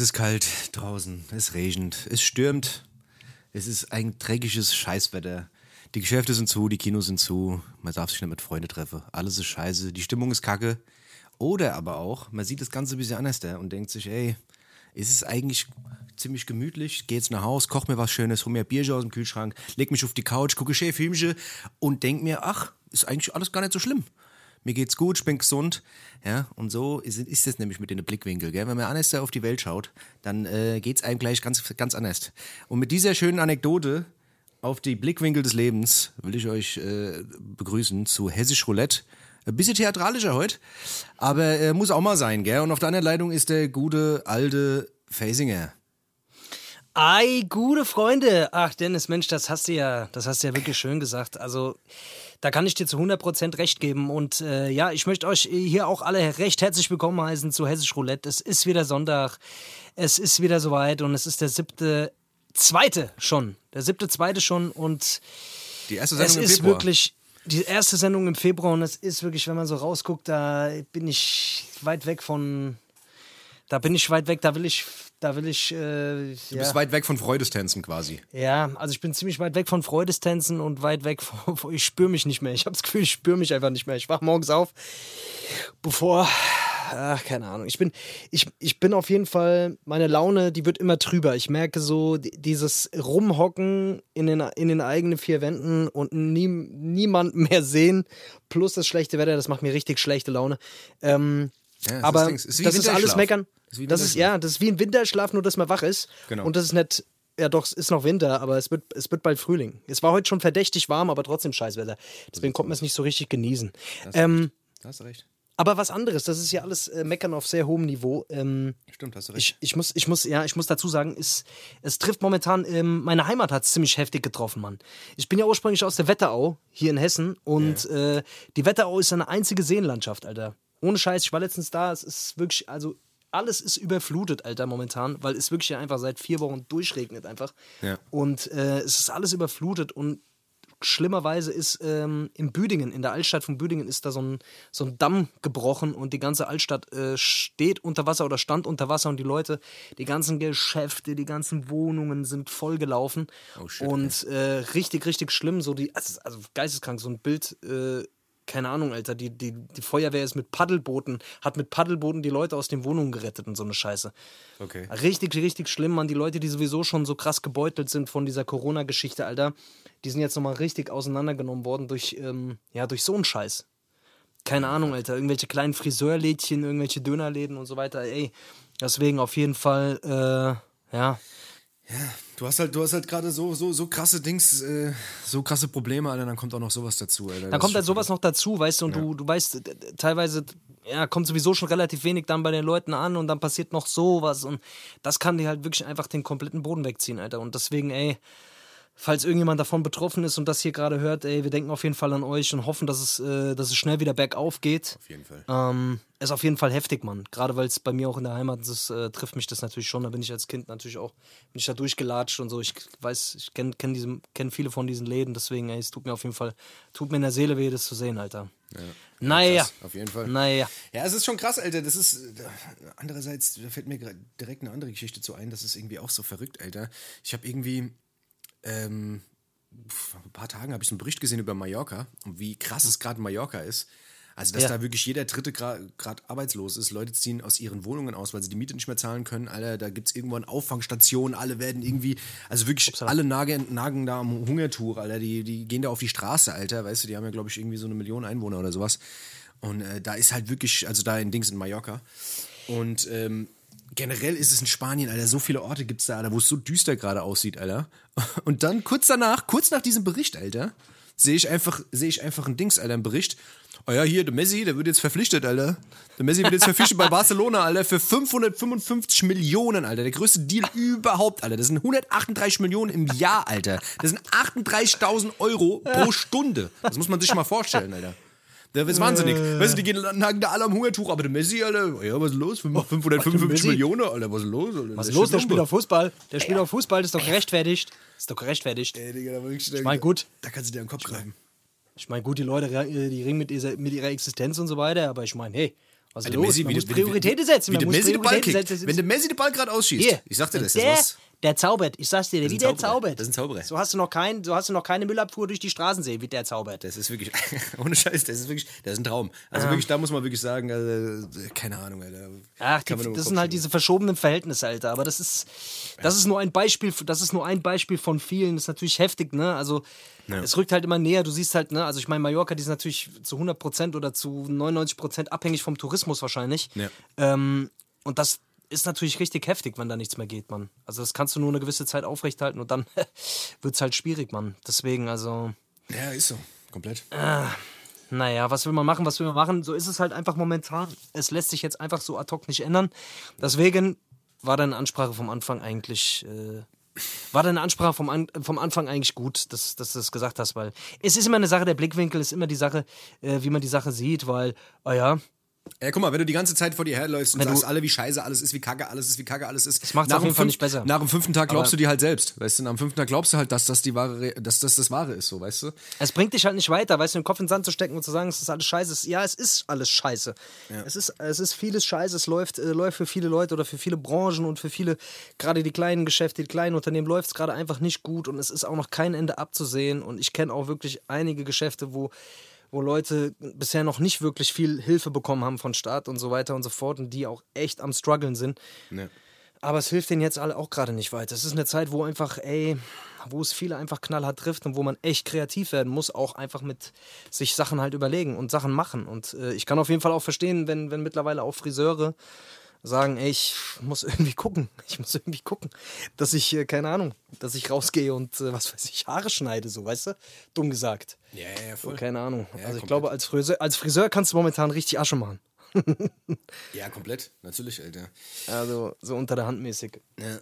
Es ist kalt draußen, es regnet, es stürmt. Es ist ein dreckiges Scheißwetter. Die Geschäfte sind zu, die Kinos sind zu, man darf sich nicht mit Freunden treffen. Alles ist scheiße, die Stimmung ist kacke. Oder aber auch, man sieht das Ganze ein bisschen anders da und denkt sich, ey, ist es eigentlich ziemlich gemütlich, geh jetzt nach Haus, koch mir was Schönes, hol mir Bierchen aus dem Kühlschrank, leg mich auf die Couch, gucke schön Filmchen und denk mir, ach, ist eigentlich alles gar nicht so schlimm. Mir geht's gut, ich bin gesund. Ja, und so ist, ist das nämlich mit den Blickwinkel. Gell? Wenn man anders auf die Welt schaut, dann äh, geht's einem gleich ganz, ganz anders. Und mit dieser schönen Anekdote auf die Blickwinkel des Lebens will ich euch äh, begrüßen zu Hessisch Roulette. Ein bisschen theatralischer heute, aber äh, muss auch mal sein, gell? Und auf der anderen Leitung ist der gute alte Fasinger. Ei, gute Freunde. Ach, Dennis, Mensch, das hast du ja, das hast du ja wirklich schön gesagt. Also, da kann ich dir zu 100% recht geben. Und äh, ja, ich möchte euch hier auch alle recht herzlich willkommen heißen zu Hessisch Roulette. Es ist wieder Sonntag. Es ist wieder soweit und es ist der siebte, zweite schon. Der siebte, zweite schon und Die erste es Sendung im ist Februar. wirklich die erste Sendung im Februar und es ist wirklich, wenn man so rausguckt, da bin ich weit weg von. Da bin ich weit weg, da will ich, da will ich, äh, Du bist weit weg von Freudestänzen quasi. ja, also ich bin ziemlich weit weg von Freudestänzen und weit weg von, ich spüre mich nicht mehr. Ich habe das Gefühl, ich spüre mich einfach nicht mehr. Ich wach morgens auf, bevor, ach, keine Ahnung. Ich bin, ich, ich bin auf jeden Fall, meine Laune, die wird immer trüber. Ich merke so, die- dieses Rumhocken in den, in den eigenen vier Wänden und nie, niemand mehr sehen, plus das schlechte Wetter, das macht mir richtig schlechte Laune. Ähm, Ja, das aber. Es ist das ist alles meckern. Das ist wie Das ist, ja, das ist wie ein Winterschlaf, nur dass man wach ist. Genau. Und das ist nicht, ja doch, es ist noch Winter, aber es wird, es wird bald Frühling. Es war heute schon verdächtig warm, aber trotzdem Scheißwetter. Deswegen konnte man es nicht so richtig genießen. Ähm, Da hast recht. aber was anderes, das ist ja alles äh, Meckern auf sehr hohem Niveau. Ähm, Stimmt, hast du recht. ich, ich, muss, ich, muss, ja, ich muss dazu sagen, es, es trifft momentan, ähm, meine Heimat hat es ziemlich heftig getroffen, Mann. Ich bin ja ursprünglich aus der Wetterau, hier in Hessen, und äh, die Wetterau ist eine einzige Seenlandschaft, Alter. Ohne Scheiß, ich war letztens da, es ist wirklich, also alles ist überflutet, Alter, momentan, weil es wirklich einfach seit vier Wochen durchregnet einfach. Ja. Und äh, es ist alles überflutet und schlimmerweise ist ähm, in Büdingen, in der Altstadt von Büdingen, ist da so ein, so ein Damm gebrochen und die ganze Altstadt äh, steht unter Wasser oder stand unter Wasser und die Leute, die ganzen Geschäfte, die ganzen Wohnungen sind vollgelaufen. Oh shit, und äh, richtig, richtig schlimm. So die, also, also geisteskrank, so ein Bild. Äh, keine Ahnung, Alter, die, die, die Feuerwehr ist mit Paddelbooten, hat mit Paddelbooten die Leute aus den Wohnungen gerettet und so eine Scheiße. Okay. Richtig, richtig schlimm, man. Die Leute, die sowieso schon so krass gebeutelt sind von dieser Corona-Geschichte, Alter, die sind jetzt nochmal richtig auseinandergenommen worden durch, ähm, ja, durch so einen Scheiß. Keine Ahnung, Alter. Irgendwelche kleinen Friseurlädchen, irgendwelche Dönerläden und so weiter. Ey, deswegen auf jeden Fall, äh, ja. Du hast halt, du hast halt gerade so, so, so krasse Dings, äh, so krasse Probleme, Alter, dann kommt auch noch sowas dazu, Alter. Da kommt halt sowas noch dazu, weißt du, und du, du weißt, teilweise ja, kommt sowieso schon relativ wenig dann bei den Leuten an und dann passiert noch sowas und das kann dir halt wirklich einfach den kompletten Boden wegziehen, Alter. Und deswegen, ey, falls irgendjemand davon betroffen ist und das hier gerade hört, ey, wir denken auf jeden Fall an euch und hoffen, dass es, äh, dass es schnell wieder bergauf geht. Auf jeden Fall. Ähm, ist auf jeden Fall heftig, Mann. Gerade weil es bei mir auch in der Heimat ist, äh, trifft mich das natürlich schon. Da bin ich als Kind natürlich auch, bin ich da durchgelatscht und so. Ich weiß, ich kenne kenn diese- kenn viele von diesen Läden, deswegen, ey, es tut mir auf jeden Fall, tut mir in der Seele weh, das zu sehen, Alter. Naja. Krass, auf jeden Fall. Naja. Ja, es ist schon krass, Alter. Das ist. äh, Andererseits da fällt mir direkt eine andere Geschichte zu ein. Das ist irgendwie auch so verrückt, Alter. Ich habe irgendwie. Ähm, vor ein paar Tagen habe ich einen Bericht gesehen über Mallorca und wie krass es gerade in Mallorca ist. Also, dass Ja. da wirklich jeder Dritte gerade arbeitslos ist. Leute ziehen aus ihren Wohnungen aus, weil sie die Miete nicht mehr zahlen können. Alter, da gibt es irgendwo eine Auffangstation. Alle werden irgendwie, also wirklich, alle nagen, nagen da am Hungertuch, Alter. Die, die gehen da auf die Straße, Alter. Weißt du, die haben ja, glaube ich, irgendwie so eine Million Einwohner oder sowas. Und äh, da ist halt wirklich, also da in Dings in Mallorca. Und ähm, generell ist es in Spanien, Alter, so viele Orte gibt es da, Alter, wo es so düster gerade aussieht, Alter. Und dann kurz danach, kurz nach diesem Bericht, Alter, sehe ich einfach, sehe ich einfach ein Dings, Alter, einen Bericht. Oh ja, hier, der Messi, der wird jetzt verpflichtet, Alter. Der Messi wird jetzt verpflichtet bei Barcelona, Alter, für 555 Millionen, Alter. Der größte Deal überhaupt, Alter. Das sind 138 Millionen im Jahr, Alter. Das sind 38.000 Euro pro Stunde. Das muss man sich mal vorstellen, Alter. Der ist wahnsinnig. Weißt du, die gehen, nagen da alle am Hungertuch, aber der Messi, Alter, ja, was ist los? 555 Messi? Millionen, Alter, was ist los? Alter? Was ist los? Der spielt auf Fußball. Der spielt auf Fußball, das ist doch gerechtfertigt. Das ist doch gerechtfertigt. Ey, Digga, da wirklich, Ich mein, gut. Da kannst du dir den Kopf greifen. Ich meine, gut, die Leute, äh, die ringen mit, dieser, mit ihrer Existenz und so weiter, aber ich meine, hey, Was Alter, ist los? Messi, man wie muss der- wie der- Prioritäten setzen. wie Man der muss Messi den Ball Prioritäten kriegt. setzen. Wenn der Messi den Ball gerade ausschießt, Hier. ich sag dir das, das ist was. Der zaubert. Ich sag's dir, wie der zaubert. Das ist ein Zauberer. So hast du noch kein, so hast du noch keine Müllabfuhr durch die Straßen sehen, wie der zaubert. Das ist wirklich, ohne Scheiß, das ist wirklich, das ist ein Traum. Also wirklich, da muss man wirklich sagen, also, keine Ahnung, Alter. Ach, die, das sind halt schütteln. diese verschobenen Verhältnisse, Alter. Aber das ist, das ist nur ein Beispiel, das ist nur ein Beispiel von vielen. Das ist natürlich heftig, ne? Also es rückt halt immer näher. Du siehst halt, ne? Also ich meine, Mallorca, die ist natürlich zu 100% oder zu 99% abhängig vom Tourismus wahrscheinlich. Ja. Ähm, und das ist natürlich richtig heftig, wenn da nichts mehr geht, Mann. Also das kannst du nur eine gewisse Zeit aufrechthalten und dann wird es halt schwierig, Mann. Deswegen, also. Ja, ist so. Komplett. Naja, was will man machen, was will man machen? So ist es halt einfach momentan. Es lässt sich jetzt einfach so ad hoc nicht ändern. Deswegen war deine Ansprache vom Anfang eigentlich. Äh, war deine Ansprache vom, An vom Anfang eigentlich gut, dass, dass du das gesagt hast, weil es ist immer eine Sache, der Blickwinkel ist immer die Sache, äh, wie man die Sache sieht, weil, ah ja, Ja, guck mal, wenn du die ganze Zeit vor dir herläufst und Wenn sagst, alle wie scheiße alles ist, wie kacke alles ist, wie kacke alles ist. Das macht's auf jeden Fall nicht besser. Nach dem fünften Tag glaubst Aber- du dir halt selbst. Weißt du, nach dem fünften Tag glaubst du halt, dass das die wahre, Re- dass das das Wahre ist, so, weißt du? Es bringt dich halt nicht weiter, weißt du, den Kopf in den Sand zu stecken und zu sagen, es ist alles scheiße. Ja, es ist alles scheiße. Es, ist, es ist vieles scheiße. Es läuft, äh, läuft für viele Leute oder für viele Branchen und für viele, gerade die kleinen Geschäfte, die kleinen Unternehmen, läuft es gerade einfach nicht gut und es ist auch noch kein Ende abzusehen. Und ich kenne auch wirklich einige Geschäfte, wo, wo Leute bisher noch nicht wirklich viel Hilfe bekommen haben von Staat und so weiter und so fort und die auch echt am struggeln sind. Ne. Aber es hilft denen jetzt alle auch gerade nicht weiter. Es ist eine Zeit, wo einfach, ey, wo es viele einfach knallhart trifft und wo man echt kreativ werden muss, auch einfach mit sich Sachen halt überlegen und Sachen machen. Und äh, ich kann auf jeden Fall auch verstehen, wenn, wenn mittlerweile auch Friseure sagen, ey, ich muss irgendwie gucken. Ich muss irgendwie gucken, dass ich, äh, keine Ahnung, dass ich rausgehe und äh, was weiß ich, Haare schneide, so, weißt du? Dumm gesagt. Ja, ja, voll. Keine Ahnung. also ich komplett. glaube, als Friseur, als Friseur kannst du momentan richtig Asche machen. Ja, komplett. Natürlich, Alter. Also so unter der Hand mäßig. Ja.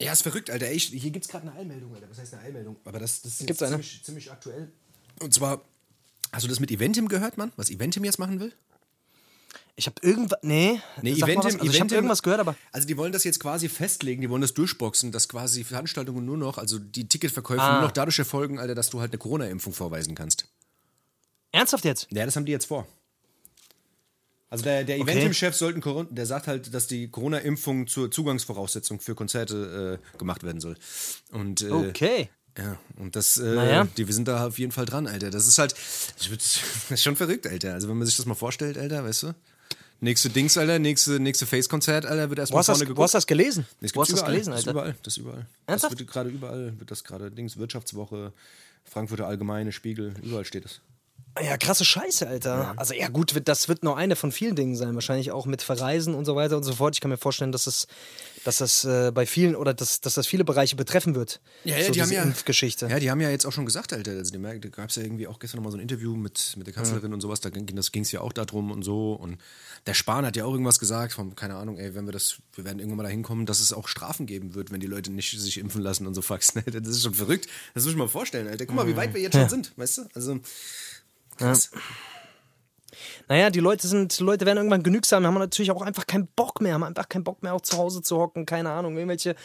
Ja, ist verrückt, Alter. Ey, hier gibt's gerade eine Eilmeldung, Alter. Was heißt eine Eilmeldung? Aber das, das ist jetzt Gibt's eine? Ziemlich, ziemlich aktuell. Und zwar, hast du das mit Eventim gehört, Mann? Was Eventim jetzt machen will? Ich habe irgendwas. Nee, Nee, sag mal was. Also ich habe irgendwas gehört, aber. Also die wollen das jetzt quasi festlegen, die wollen das durchboxen, dass quasi Veranstaltungen nur noch, also die Ticketverkäufe Ah. nur noch dadurch erfolgen, Alter, dass du halt eine Corona-Impfung vorweisen kannst. Ernsthaft jetzt? Ja, das haben die jetzt vor. Also der, der Okay. Eventim-Chef sollten Corona, der sagt halt, dass die Corona-Impfung zur Zugangsvoraussetzung für Konzerte äh, gemacht werden soll. Und äh, Okay. ja, und das, äh, Naja. die, wir sind da auf jeden Fall dran, Alter. Das ist halt, das ist schon verrückt, Alter. Also wenn man sich das mal vorstellt, Alter, weißt du? Nächste Dings, Alter, nächste, nächste Face-Konzert, Alter, wird erstmal hast, das, vorne wo geguckt. hast du das gelesen? Das Wo hast du das überall. gelesen, Das ist Alter? überall, das ist überall. Ernsthaft? Das wird gerade überall, wird das gerade Dings, Wirtschaftswoche, Frankfurter Allgemeine, Spiegel, überall steht es. Ja, krasse Scheiße, Alter. Also ja gut, das wird nur eine von vielen Dingen sein. Wahrscheinlich auch mit Verreisen und so weiter und so fort. Ich kann mir vorstellen, dass das, dass das äh, bei vielen oder dass, dass das viele Bereiche betreffen wird. Ja, ja, so die haben ja. Impfgeschichte. Ja, die haben ja jetzt auch schon gesagt, Alter. Also, die da gab es ja irgendwie auch gestern nochmal so ein Interview mit, mit der Kanzlerin und sowas. Da ging ging's ja auch darum und so. Und der Spahn hat ja auch irgendwas gesagt, von, keine Ahnung, ey, wenn wir das, wir werden irgendwann mal dahin kommen, dass es auch Strafen geben wird, wenn die Leute nicht sich impfen lassen und so Fax. Ne? Das ist schon verrückt. Das muss ich mal vorstellen, Alter. Guck mal, wie weit wir jetzt schon sind, weißt du? Also. Krass. Naja, die Leute sind, die Leute werden irgendwann genügsam, haben natürlich auch einfach keinen Bock mehr, haben einfach keinen Bock mehr, auch zu Hause zu hocken, keine Ahnung, irgendwelche.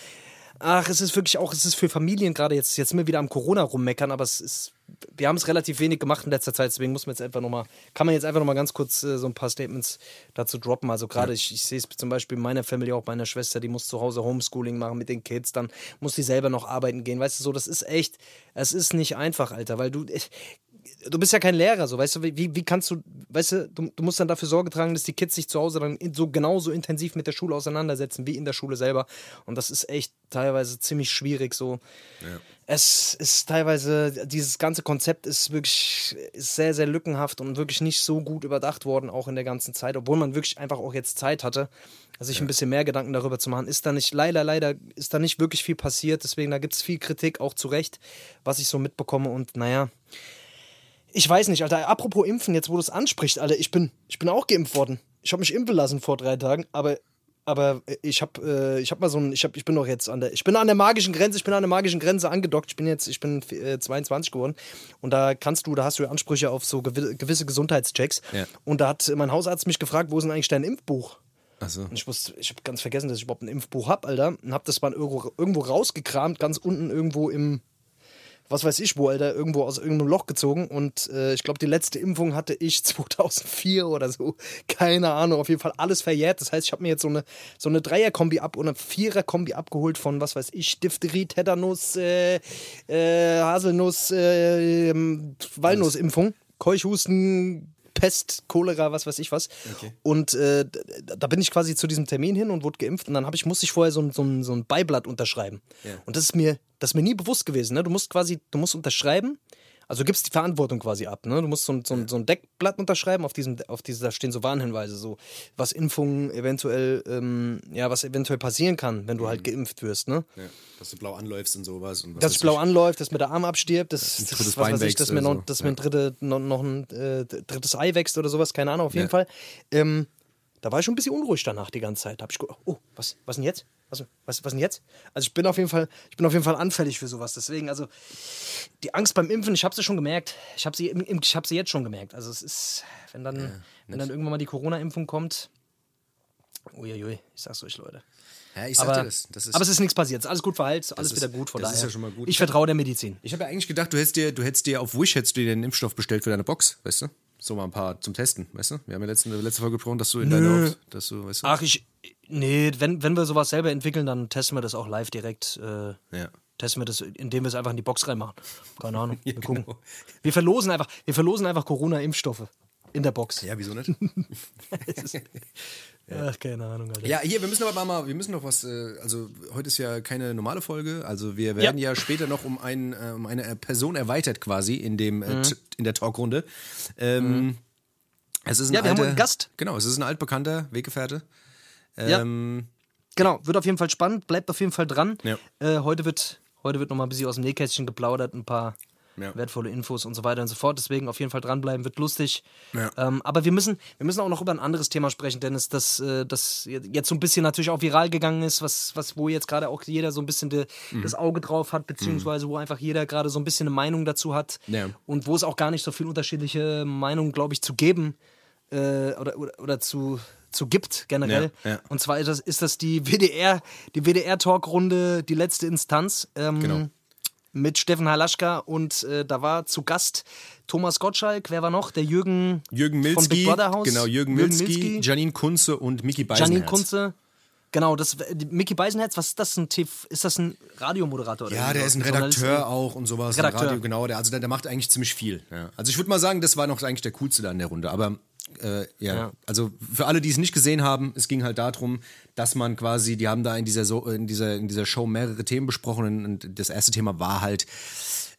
Ach, es ist wirklich auch, es ist für Familien gerade jetzt, jetzt wir wieder am Corona rummeckern, aber es ist, wir haben es relativ wenig gemacht in letzter Zeit, deswegen muss man jetzt einfach nochmal, kann man jetzt einfach nochmal ganz kurz äh, so ein paar Statements dazu droppen. Also gerade, ich, ich sehe es zum Beispiel in meiner Familie, auch bei meiner Schwester, die muss zu Hause Homeschooling machen mit den Kids, dann muss die selber noch arbeiten gehen, weißt du, so, das ist echt, es ist nicht einfach, Alter, weil du, ich, du bist ja kein Lehrer, so, weißt du, wie, wie kannst du, weißt du, du, du musst dann dafür Sorge tragen, dass die Kids sich zu Hause dann so genauso intensiv mit der Schule auseinandersetzen wie in der Schule selber. Und das ist echt teilweise ziemlich schwierig, so. Es ist teilweise, dieses ganze Konzept ist wirklich ist sehr, sehr lückenhaft und wirklich nicht so gut überdacht worden, auch in der ganzen Zeit, obwohl man wirklich einfach auch jetzt Zeit hatte, sich ein bisschen mehr Gedanken darüber zu machen. Ist da nicht, leider, leider, ist da nicht wirklich viel passiert, deswegen da gibt es viel Kritik, auch zu Recht, was ich so mitbekomme und naja, ich weiß nicht, Alter. Apropos Impfen, jetzt wo du es ansprichst, Alter, ich bin, ich bin auch geimpft worden. Ich habe mich impfen lassen vor drei Tagen, aber, aber ich habe äh, ich hab mal so ein, ich, hab, ich bin doch jetzt an der, ich bin an der magischen Grenze, ich bin an der magischen Grenze angedockt. Ich bin jetzt, ich bin äh, 22 geworden und da kannst du, da hast du Ansprüche auf so gewi gewisse Gesundheitschecks. Ja. Und da hat mein Hausarzt mich gefragt, wo ist denn eigentlich dein Impfbuch? Achso. Und ich wusste, ich habe ganz vergessen, dass ich überhaupt ein Impfbuch habe, Alter. Und habe das mal irgendwo, irgendwo rausgekramt, ganz unten irgendwo im, was weiß ich wo, Alter, irgendwo aus irgendeinem Loch gezogen. Und äh, ich glaube, die letzte Impfung hatte ich 2004 oder so. Keine Ahnung, auf jeden Fall alles verjährt. Das heißt, ich habe mir jetzt so eine, so eine Dreier-Kombi ab und eine Vierer-Kombi abgeholt von, was weiß ich, Diphtherie, Tetanus, äh, äh, Haselnuss, äh, Walnussimpfung, Keuchhusten, Pest, Cholera, was weiß ich was. Okay. Und äh, da bin ich quasi zu diesem Termin hin und wurde geimpft und dann habe ich, musste ich vorher so ein, so ein, so ein Beiblatt unterschreiben. Ja. Und das ist mir, das ist mir nie bewusst gewesen. Ne? Du musst quasi, du musst unterschreiben, also du gibst die Verantwortung quasi ab. Ne? Du musst so ein, so, ein, so ein Deckblatt unterschreiben, auf diesem, auf diese, da stehen so Warnhinweise, so was Impfungen eventuell, ähm, ja, was eventuell passieren kann, wenn du halt geimpft wirst. Ne? Ja, dass du blau anläufst und sowas. Und Dass es blau ich. anläuft, dass mir der Arm abstirbt, dass, das, drittes was ich, dass mir, noch, so. dass mir ein, dritte, noch, noch ein äh, drittes Ei wächst oder sowas, keine Ahnung, auf jeden Ja. Fall. Ähm, da war ich schon ein bisschen unruhig danach die ganze Zeit. Da hab ich gedacht, oh, was, was denn jetzt? Was, was, was denn jetzt? Also ich bin auf jeden Fall, ich bin auf jeden Fall anfällig für sowas. Deswegen, also die Angst beim Impfen, ich habe sie schon gemerkt. Ich habe sie, ich hab sie jetzt schon gemerkt. Also es ist, wenn dann, wenn dann irgendwann mal die Corona-Impfung kommt, uiuiui, ich sag's euch, Leute. Ja, ich sag Aber, dir das. das ist, aber es ist nichts passiert. Es ist Alles gut verheilt, alles ist- wieder gut. Von das ist daher. ja schon mal gut. Ich vertraue der Medizin. ich habe ja eigentlich gedacht, du hättest dir, du hättest dir auf Wish hättest du dir den Impfstoff bestellt für deine Box, weißt du? So mal ein paar zum Testen, weißt du? Wir haben ja letzte, letzte Folge gesprochen, dass du in deiner, dass du, weißt du? Ach, ich. Nee, wenn, wenn wir sowas selber entwickeln, dann testen wir das auch live direkt. Äh, Ja. Testen wir das, indem wir es einfach in die Box reinmachen. Keine Ahnung. Wir, Ja, genau. wir verlosen einfach, wir verlosen einfach Corona-Impfstoffe in der Box. Ja, wieso nicht? Ach, keine Ahnung, Alter. Ja, hier, wir müssen aber mal, wir müssen noch was, äh, also heute ist ja keine normale Folge, also wir werden ja, später noch um, ein, äh, um eine Person erweitert quasi in dem, Mhm. äh, t- in der Talkrunde. Ähm, Es ist ein Ja, wir haben alter, einen Gast. Genau, es ist ein altbekannter Weggefährte. Ja. Ähm, Genau, wird auf jeden Fall spannend, bleibt auf jeden Fall dran. Ja. Heute wird, heute wird nochmal ein bisschen aus dem Nähkästchen geplaudert, ein paar Ja. wertvolle Infos und so weiter und so fort. Deswegen auf jeden Fall dranbleiben, wird lustig. Ja. Ähm, aber wir müssen, wir müssen auch noch über ein anderes Thema sprechen, Dennis, das, äh, das jetzt so ein bisschen natürlich auch viral gegangen ist, was, was wo jetzt gerade auch jeder so ein bisschen de, Mhm. das Auge drauf hat, beziehungsweise wo einfach jeder gerade so ein bisschen eine Meinung dazu hat Ja. und wo es auch gar nicht so viel unterschiedliche Meinungen, glaube ich, zu geben äh, oder, oder, oder zu, zu gibt generell. Ja, ja. Und zwar ist das, ist das die WDR, die WDR-Talkrunde, die letzte Instanz. Ähm, Genau. Mit Steffen Halaschka und äh, da war zu Gast Thomas Gottschalk, wer war noch? Der Jürgen, Jürgen von Milzki, Big Brother Haus. genau, Jürgen, Milzki, Janine Kunze und Mickey Beisenherz. Janine Kunze. Genau, das Mickey Beisenherz, was ist das ein TV, ist das ein Radiomoderator oder Ja, der ist ein? Redakteur auch und sowas. Redakteur. Radio, genau. Der, also der, der macht eigentlich ziemlich viel. Ja. Also ich würde mal sagen, das war noch eigentlich der coolste da in der Runde. Aber äh, ja. Ja. also für alle, die es nicht gesehen haben, es ging halt darum, dass man quasi, die haben da in dieser, so, in dieser, in dieser Show mehrere Themen besprochen und das erste Thema war halt,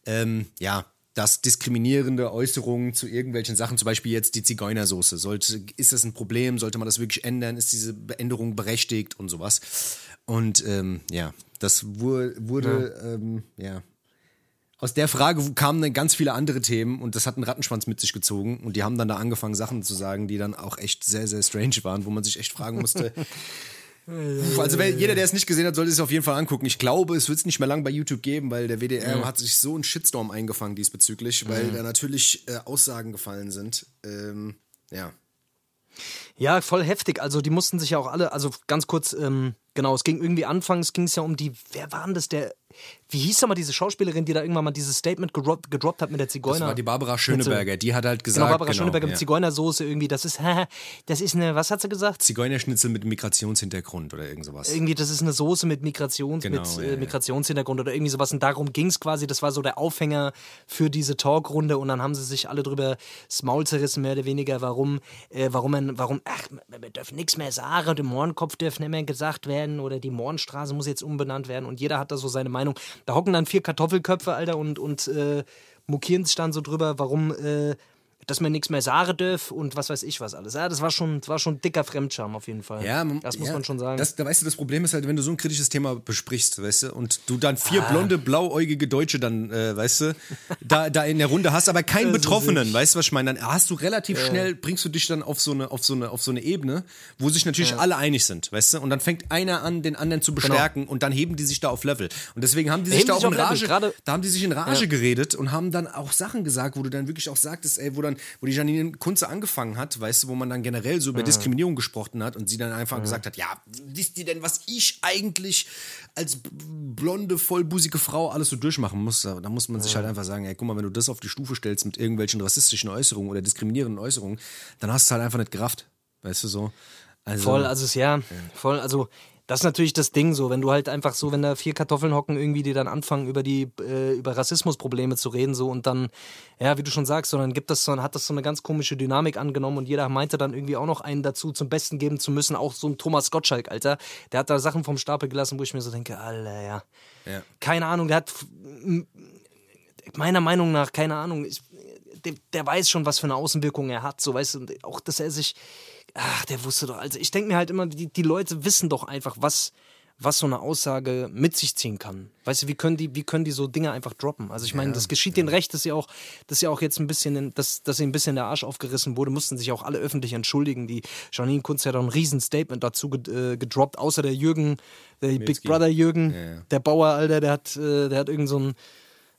ähm, ja, dass diskriminierende Äußerungen zu irgendwelchen Sachen, zum Beispiel jetzt die Zigeunersoße, sollte, ist das ein Problem, sollte man das wirklich ändern, ist diese Änderung berechtigt und sowas. Und ähm, ja, das wurde, wurde ähm, ja. Aus der Frage kamen dann ganz viele andere Themen und das hat einen Rattenschwanz mit sich gezogen und die haben dann da angefangen, Sachen zu sagen, die dann auch echt sehr, sehr strange waren, wo man sich echt fragen musste. Also wer, jeder, der es nicht gesehen hat, sollte es auf jeden Fall angucken. Ich glaube, es wird es nicht mehr lang bei YouTube geben, weil der WDR hat sich so einen Shitstorm eingefangen diesbezüglich, weil da natürlich äh, Aussagen gefallen sind. Ähm, ja. Ja, voll heftig. Also die mussten sich ja auch alle, also ganz kurz, ähm, genau, es ging irgendwie anfangs, ging es ja um die, wer war denn das, der, wie hieß da mal diese Schauspielerin, die da irgendwann mal dieses Statement gedroppt, gedroppt hat mit der Zigeuner? Das war die Barbara Schöneberger, die hat halt gesagt. Genau, Barbara Schöneberger ja. mit Zigeunersoße irgendwie, das ist, das ist eine, was hat sie gesagt? Zigeunerschnitzel mit Migrationshintergrund oder irgend sowas. irgendwie, das ist eine Soße mit, Migrations, Genau, mit ja, äh, ja. Migrationshintergrund oder irgendwie sowas. Und darum ging es quasi. Das war so der Aufhänger für diese Talkrunde. Und dann haben sie sich alle drüber das Maul zerrissen, mehr oder weniger, warum, äh, warum man, warum, ach, wir dürfen nichts mehr sagen, der Mohrenkopf darf nicht mehr gesagt werden oder die Mohrenstraße muss jetzt umbenannt werden. Und jeder hat da so seine Meinung. Da hocken dann vier Kartoffelköpfe, Alter, und, und äh, mokieren sich dann so drüber, warum. Äh, dass man nichts mehr sagen darf und was weiß ich was alles. Ja, das war schon, das war schon dicker Fremdscham auf jeden Fall. Ja, man- das muss ja, man schon sagen. Das, da weißt du, das Problem ist halt, wenn du so ein kritisches Thema besprichst, weißt du, und du dann vier Ah. blonde, blauäugige Deutsche dann, äh, weißt du, da, da in der Runde hast, aber keinen Betroffenen, weißt du, was ich meine? Dann hast du relativ schnell, bringst du dich dann auf so eine, auf so eine, auf so eine Ebene, wo sich natürlich alle einig sind, weißt du? Und dann fängt einer an, den anderen zu bestärken und dann heben die sich da auf Level. Und deswegen haben die sich da auch in Rage, gerade- da haben die sich in Rage geredet und haben dann auch Sachen gesagt, wo du dann wirklich auch sagtest, ey, wo dann, wo die Janine Kunze angefangen hat, weißt du, wo man dann generell so über Diskriminierung gesprochen hat und sie dann einfach gesagt hat, ja, wisst ihr denn, was ich eigentlich als blonde, vollbusige Frau alles so durchmachen muss? Da muss man sich halt einfach sagen, ey, guck mal, wenn du das auf die Stufe stellst mit irgendwelchen rassistischen Äußerungen oder diskriminierenden Äußerungen, dann hast du halt einfach nicht gerafft, weißt du so. Also, Voll, also es ja, voll, also das ist natürlich das Ding so, wenn du halt einfach so, wenn da vier Kartoffeln hocken, irgendwie die dann anfangen über die äh, über Rassismusprobleme zu reden so und dann ja, wie du schon sagst, so, dann gibt das so, dann hat das so eine ganz komische Dynamik angenommen und jeder meinte dann irgendwie auch noch einen dazu zum Besten geben zu müssen, auch so ein Thomas Gottschalk, Alter, der hat da Sachen vom Stapel gelassen, wo ich mir so denke, Alter, ja. Ja. Keine Ahnung, der hat meiner Meinung nach, keine Ahnung, ich, der, der weiß schon, was für eine Außenwirkung er hat, so weißt du, und auch, dass er sich, ach, der wusste doch, also ich denke mir halt immer, die, die Leute wissen doch einfach, was, was so eine Aussage mit sich ziehen kann. Weißt du, wie können die, wie können die so Dinge einfach droppen? Also ich meine, das geschieht denen recht, dass sie auch, dass sie auch jetzt ein bisschen, in- dass, dass ihnen ein bisschen der Arsch aufgerissen wurde, mussten sich auch alle öffentlich entschuldigen. Die Janine Kunz hat auch ein riesen Statement dazu äh, gedroppt, außer der Jürgen, der Big Brother Jürgen, ja. der Bauer, Alter, der hat, äh, der hat irgend so ein,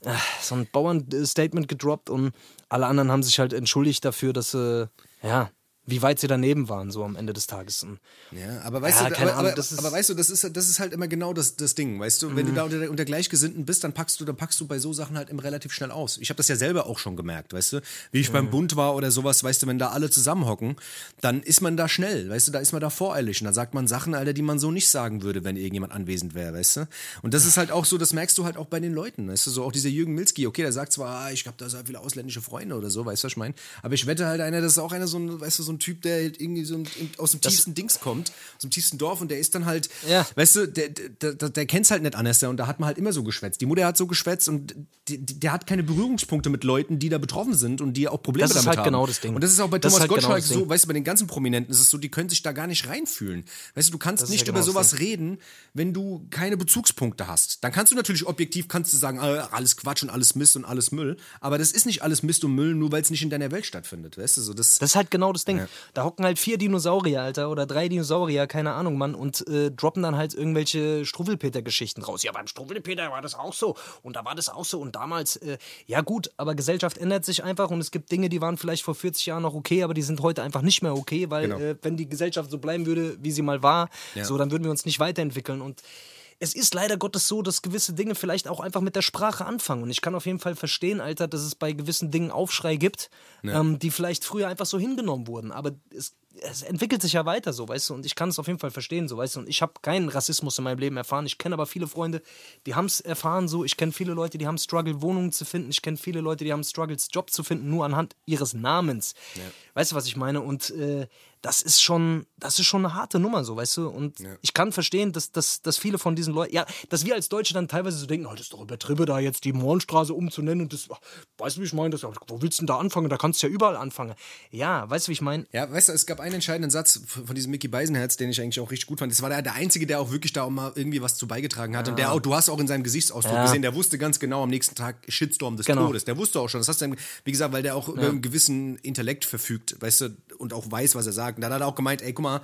äh, so ein Bauernstatement gedroppt und alle anderen haben sich halt entschuldigt dafür, dass sie, ja, wie weit sie daneben waren, so am Ende des Tages. Ja, aber weißt Ja, du, aber, Ahnung, aber, das ist- aber weißt du, das ist, das ist halt immer genau das, das Ding, weißt du, wenn Mhm. du da unter, unter Gleichgesinnten bist, dann packst du, dann packst du bei so Sachen halt immer relativ schnell aus. Ich habe das ja selber auch schon gemerkt, weißt du, wie ich Mhm. beim Bund war oder sowas, weißt du, wenn da alle zusammenhocken, dann ist man da schnell, weißt du, da ist man da voreilig und da sagt man Sachen, Alter, die man so nicht sagen würde, wenn irgendjemand anwesend wäre, weißt du. Und das ist halt auch so, das merkst du halt auch bei den Leuten, weißt du, so auch dieser Jürgen Milski, okay, der sagt zwar, ah, ich habe da so viele ausländische Freunde oder so, weißt du, was ich meine, aber ich wette halt einer, das ist auch einer so ein, weißt du, so ein Typ, der halt irgendwie so ein, aus dem tiefsten Dings kommt, aus dem tiefsten Dorf und der ist dann halt, Ja. weißt du, der, der, der, der kennt's halt nicht anders und da hat man halt immer so geschwätzt. Die Mutter hat so geschwätzt und die, der hat keine Berührungspunkte mit Leuten, die da betroffen sind und die auch Probleme Das ist damit halt haben. genau das Ding. Und das ist auch bei Das Thomas halt genau Gottschalk das Ding. so, weißt du, bei den ganzen Prominenten ist es so, die können sich da gar nicht reinfühlen. Weißt du, du kannst nicht ja genau über das sowas reden, wenn du keine Bezugspunkte hast. Dann kannst du natürlich objektiv kannst du sagen, äh, alles Quatsch und alles Mist und alles Müll, aber das ist nicht alles Mist und Müll, nur weil es nicht in deiner Welt stattfindet, weißt du, so das Das ist halt genau das Ding. Da hocken halt vier Dinosaurier, Alter, oder drei Dinosaurier, keine Ahnung, Mann, und äh, droppen dann halt irgendwelche Struwwelpeter-Geschichten raus. Ja, beim Struwwelpeter war das auch so und da war das auch so und damals, äh, ja gut, aber Gesellschaft ändert sich einfach und es gibt Dinge, die waren vielleicht vor 40 Jahren noch okay, aber die sind heute einfach nicht mehr okay, weil Genau. äh, wenn die Gesellschaft so bleiben würde, wie sie mal war, Ja. so, dann würden wir uns nicht weiterentwickeln und es ist leider Gottes so, dass gewisse Dinge vielleicht auch einfach mit der Sprache anfangen. Und ich kann auf jeden Fall verstehen, Alter, dass es bei gewissen Dingen Aufschrei gibt, ähm, die vielleicht früher einfach so hingenommen wurden. Aber es, es entwickelt sich ja weiter so, weißt du. Und ich kann es auf jeden Fall verstehen, so, weißt du. Und ich habe keinen Rassismus in meinem Leben erfahren. Ich kenne aber viele Freunde, die haben es erfahren so. Ich kenne viele Leute, die haben Struggle, Wohnungen zu finden. Ich kenne viele Leute, die haben Struggles, Job zu finden, nur anhand ihres Namens. Weißt du, was ich meine? Und äh, das ist schon, das ist schon eine harte Nummer, so, weißt du. Und ich kann verstehen, dass, dass, dass viele von diesen Leuten, ja, dass wir als Deutsche dann teilweise so denken, oh, das ist doch übertrieben, da jetzt die Mohrenstraße umzunennen und das, weißt du, wie ich meine? Das, wo willst du denn da anfangen? Da kannst du ja überall anfangen. Ja, weißt du, wie ich meine? Ja, weißt du, es gab einen entscheidenden Satz von diesem Mickey Beisenherz, den ich eigentlich auch richtig gut fand. Das war der, der Einzige, der auch wirklich da auch mal irgendwie was zu beigetragen hat. Und der auch, du hast auch in seinem Gesichtsausdruck Ja. gesehen, der wusste ganz genau am nächsten Tag Shitstorm des Genau. Todes. Der wusste auch schon. Das hast du, dann- wie gesagt, weil der auch über einen gewissen Intellekt verfügt, weißt du, und auch weiß, was er sagt. Und da hat er auch gemeint, ey, guck mal,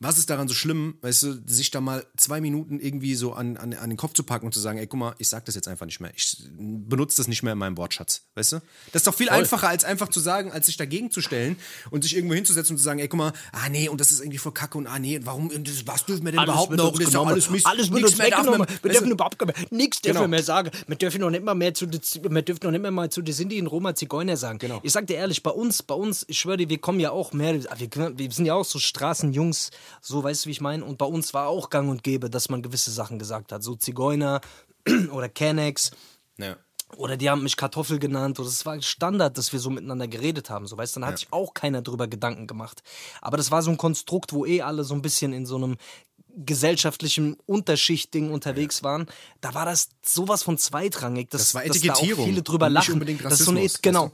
was ist daran so schlimm, weißt du, sich da mal zwei Minuten irgendwie so an, an, an den Kopf zu packen und zu sagen, ey, guck mal, ich sag das jetzt einfach nicht mehr. Ich benutze das nicht mehr in meinem Wortschatz, weißt du? Das ist doch viel einfacher, als einfach zu sagen, als sich dagegen zu stellen und sich irgendwo hinzusetzen und zu sagen, ey, guck mal, ah nee, und das ist irgendwie voll kacke und ah nee, warum, und das, was dürfen wir denn überhaupt noch? Und das ist alles Mist, alles wird nichts uns mehr weggenommen. man- Wir dürfen überhaupt nichts dürfen Genau. wir mehr sagen. Wir dürfen noch nicht mal mehr zu den, wir dürfen noch nicht mehr mal zu den Sinti in Roma Zigeuner sagen. Genau. Ich sag dir ehrlich, bei uns, bei uns, ich schwöre dir, wir kommen ja auch mehr, wir, wir sind ja auch so Straßenjungs, so weißt du, wie ich meine. Und bei uns war auch gang und gäbe, dass man gewisse Sachen gesagt hat, so Zigeuner oder Kennex. Ja. Oder die haben mich Kartoffel genannt. Oder es war Standard, dass wir so miteinander geredet haben. So, weißt du, dann hat sich auch keiner drüber Gedanken gemacht. Aber das war so ein Konstrukt, wo eh alle so ein bisschen in so einem gesellschaftlichem Unterschichtding unterwegs waren, da war das sowas von zweitrangig. Dass, Das war dass da auch Etikettierung viele drüber und nicht lachen. unbedingt das ist so eine, genau.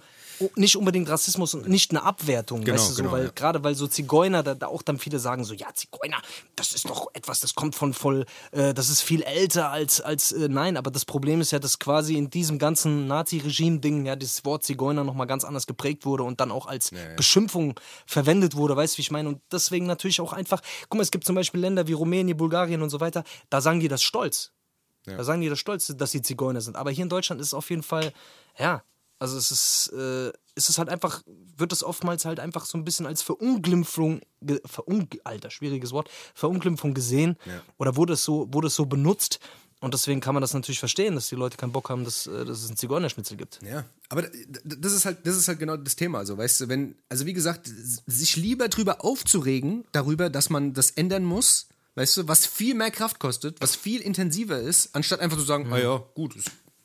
Nicht unbedingt Rassismus und nicht eine Abwertung, Genau, weißt du so, genau, weil ja. gerade weil so Zigeuner, da, da auch dann viele sagen so, ja, Zigeuner, das ist doch etwas, das kommt von voll, äh, das ist viel älter als, als äh, nein, aber das Problem ist ja, dass quasi in diesem ganzen Nazi-Regime-Ding ja dieses Wort Zigeuner nochmal ganz anders geprägt wurde und dann auch als Beschimpfung verwendet wurde, weißt du, wie ich meine? Und deswegen natürlich auch einfach, guck mal, es gibt zum Beispiel Länder wie Rumänien, Bulgarien und so weiter, da sagen die das stolz. Da sagen die das stolz, dass sie Zigeuner sind. Aber hier in Deutschland ist es auf jeden Fall, ja, also es ist, äh, es ist halt einfach, wird es oftmals halt einfach so ein bisschen als Verunglimpfung, Verung, Alter, schwieriges Wort, Verunglimpfung gesehen oder wurde es so, wurde es so benutzt. Und deswegen kann man das natürlich verstehen, dass die Leute keinen Bock haben, dass, äh, dass es einen Zigeunerschnitzel gibt. Ja, aber das ist halt, das ist halt genau das Thema. Also, weißt du, wenn, also wie gesagt, sich lieber drüber aufzuregen, darüber, dass man das ändern muss, weißt du, was viel mehr Kraft kostet, was viel intensiver ist, anstatt einfach zu sagen, ah ja, gut, es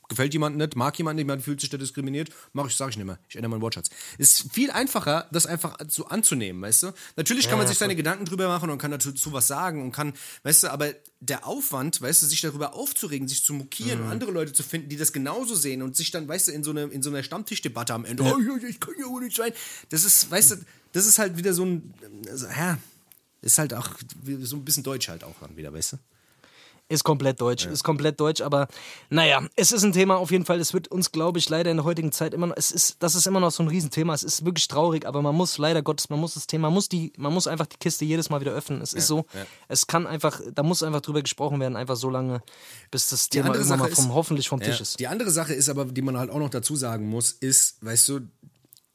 gefällt jemand nicht, mag jemand nicht, jemand fühlt sich da diskriminiert, mach ich, sag ich nicht mehr. Ich ändere meinen Wortschatz. Es ist viel einfacher, das einfach so anzunehmen, weißt du? Natürlich kann man sich seine Gedanken drüber machen und kann dazu zu was sagen und kann, weißt du, aber der Aufwand, weißt du, sich darüber aufzuregen, sich zu mokieren und andere Leute zu finden, die das genauso sehen und sich dann, weißt du, in so, eine, in so einer Stammtischdebatte am Ende, oh, ja, ich kann ja wohl nicht sein. Das ist, weißt du, das ist halt wieder so ein, also, ja, ist halt auch so ein bisschen deutsch halt auch dann wieder, weißt du? Ist komplett deutsch, ist komplett deutsch, aber naja, es ist ein Thema auf jeden Fall. Es wird uns, glaube ich, leider in der heutigen Zeit immer noch, es ist, das ist immer noch so ein Riesenthema. Es ist wirklich traurig, aber man muss leider Gottes, man muss das Thema, man muss die, man muss einfach die Kiste jedes Mal wieder öffnen. Es ist so, ja. es kann einfach, da muss einfach drüber gesprochen werden, einfach so lange, bis das Thema andere irgendwann mal vom, ist- hoffentlich vom Ja. Tisch ist. Die andere Sache ist aber, die man halt auch noch dazu sagen muss, ist, weißt du,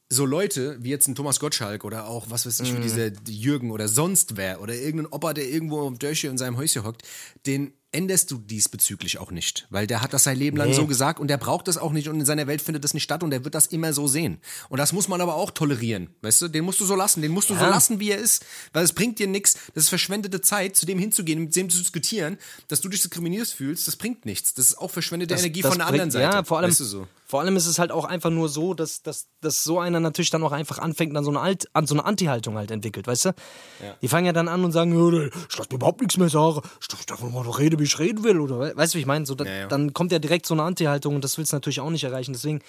so Leute wie jetzt ein Thomas Gottschalk oder auch, was weiß ich, Mhm. wie dieser Jürgen oder sonst wer oder irgendein Opa, der irgendwo im Dörche in seinem Häuschen hockt, den änderst du diesbezüglich auch nicht. Weil der hat das sein Leben lang Nee. so gesagt und der braucht das auch nicht und in seiner Welt findet das nicht statt und der wird das immer so sehen. Und das muss man aber auch tolerieren, weißt du? Den musst du so lassen, den musst du so Ja. lassen, wie er ist, weil es bringt dir nichts. Das ist verschwendete Zeit, zu dem hinzugehen, mit dem zu diskutieren, dass du dich diskriminiert fühlst, das bringt nichts. Das ist auch verschwendete Energie das von der bringt- anderen Seite. Ja, vor allem, weißt du so. vor allem ist es halt auch einfach nur so, dass, dass, dass so einer natürlich dann auch einfach anfängt, dann so eine, Alt, an so eine Anti-Haltung halt entwickelt, weißt du? Die fangen ja dann an und sagen, ja, ich lass mir überhaupt nichts mehr sagen, ich darf einfach mal noch reden, wie ich reden will, oder we- weißt du, wie ich meine? So, da, ja. Dann kommt ja direkt so eine Anti-Haltung und das willst du natürlich auch nicht erreichen, deswegen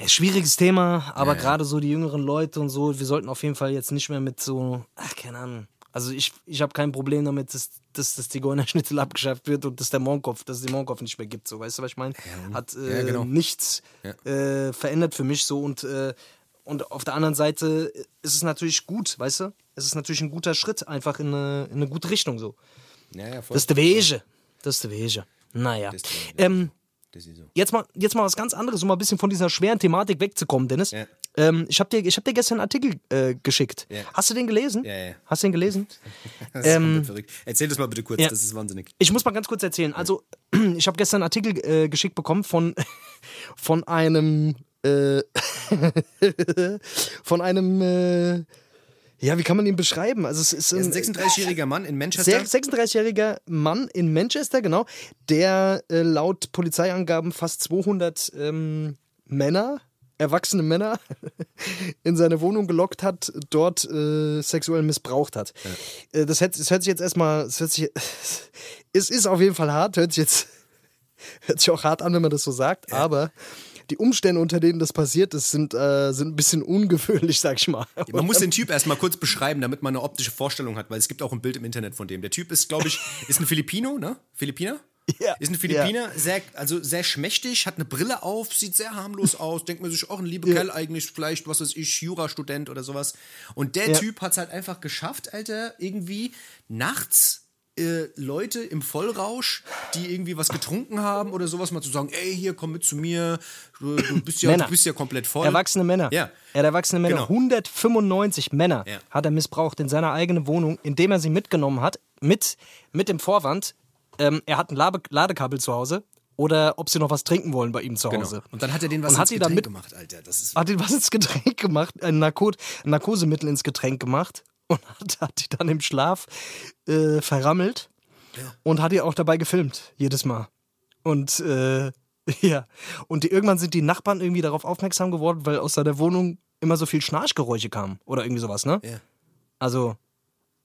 ja, schwieriges Thema, aber gerade so die jüngeren Leute und so, wir sollten auf jeden Fall jetzt nicht mehr mit so, ach, keine Ahnung. Also ich, ich habe kein Problem damit, dass, dass das Zigeunerschnitzel abgeschafft wird und dass der Mondkopf, dass es den Mondkopf nicht mehr gibt. So, weißt du, was ich meine? Hat äh, Ja, genau. nichts äh, verändert für mich so und, äh, und auf der anderen Seite ist es natürlich gut, weißt du? Es ist natürlich ein guter Schritt, einfach in eine, in eine gute Richtung so. Ja, ja, voll. Das ist der Wege. Das ist der Wege. Naja. Das Ähm, Das ist so. jetzt mal, jetzt mal was ganz anderes, um mal ein bisschen von dieser schweren Thematik wegzukommen, Dennis. Ja. Ähm, ich habe dir, ich hab dir gestern einen Artikel äh, geschickt. Ja. Hast du den gelesen? Ja, ja. Hast du den gelesen? Das ist komplett verrückt. Erzähl das mal bitte kurz, ja. das ist wahnsinnig. Ich muss mal ganz kurz erzählen. Also, ich habe gestern einen Artikel äh, geschickt bekommen von, von einem, äh, von einem, äh, ja, wie kann man ihn beschreiben? Also, es ist Er ein, ist ein 36-jähriger Mann in Manchester. sehr- 36-jähriger Mann in Manchester, genau, der äh, laut Polizeiangaben fast 200 ähm, Männer, erwachsene Männer, in seine Wohnung gelockt hat, dort äh, sexuell missbraucht hat. Äh, das, hört, das hört sich jetzt erstmal, es hört sich, es ist auf jeden Fall hart, hört sich jetzt, hört sich auch hart an, wenn man das so sagt, aber die Umstände, unter denen das passiert ist, sind, äh, sind ein bisschen ungewöhnlich, sag ich mal. Man muss den Typ erstmal kurz beschreiben, damit man eine optische Vorstellung hat, weil es gibt auch ein Bild im Internet von dem. Der Typ ist, glaube ich, ist ein Filipino, ne? Philippiner? Ja. Ist ein Philippiner, sehr, also sehr schmächtig, hat eine Brille auf, sieht sehr harmlos aus, denkt man sich auch ein lieber Kerl eigentlich, vielleicht, was weiß ich, Jurastudent oder sowas. Und der Ja. Typ hat es halt einfach geschafft, Alter, irgendwie nachts äh, Leute im Vollrausch, die irgendwie was getrunken haben oder sowas, mal zu sagen, ey, hier, komm mit zu mir, du, du, bist, ja, du bist ja komplett voll. Erwachsene Männer. Ja. Er hat erwachsene Männer. Genau. 195 Männer Ja. hat er missbraucht in seiner eigenen Wohnung, indem er sie mitgenommen hat, mit, mit dem Vorwand, ähm, er hat ein Lade Ladekabel zu Hause oder ob sie noch was trinken wollen bei ihm zu Genau. Hause. Und dann hat er den was Und hat ins Getränk gemacht, Alter. Das ist Hat ihn was ins Getränk gemacht, ein, Narko ein Narkosemittel ins Getränk gemacht und hat, hat die dann im Schlaf äh, verrammelt und hat die auch dabei gefilmt, jedes Mal. Und äh, ja, und die, irgendwann sind die Nachbarn irgendwie darauf aufmerksam geworden, weil aus seiner Wohnung immer so viel Schnarchgeräusche kamen oder irgendwie sowas, ne? Ja. Also,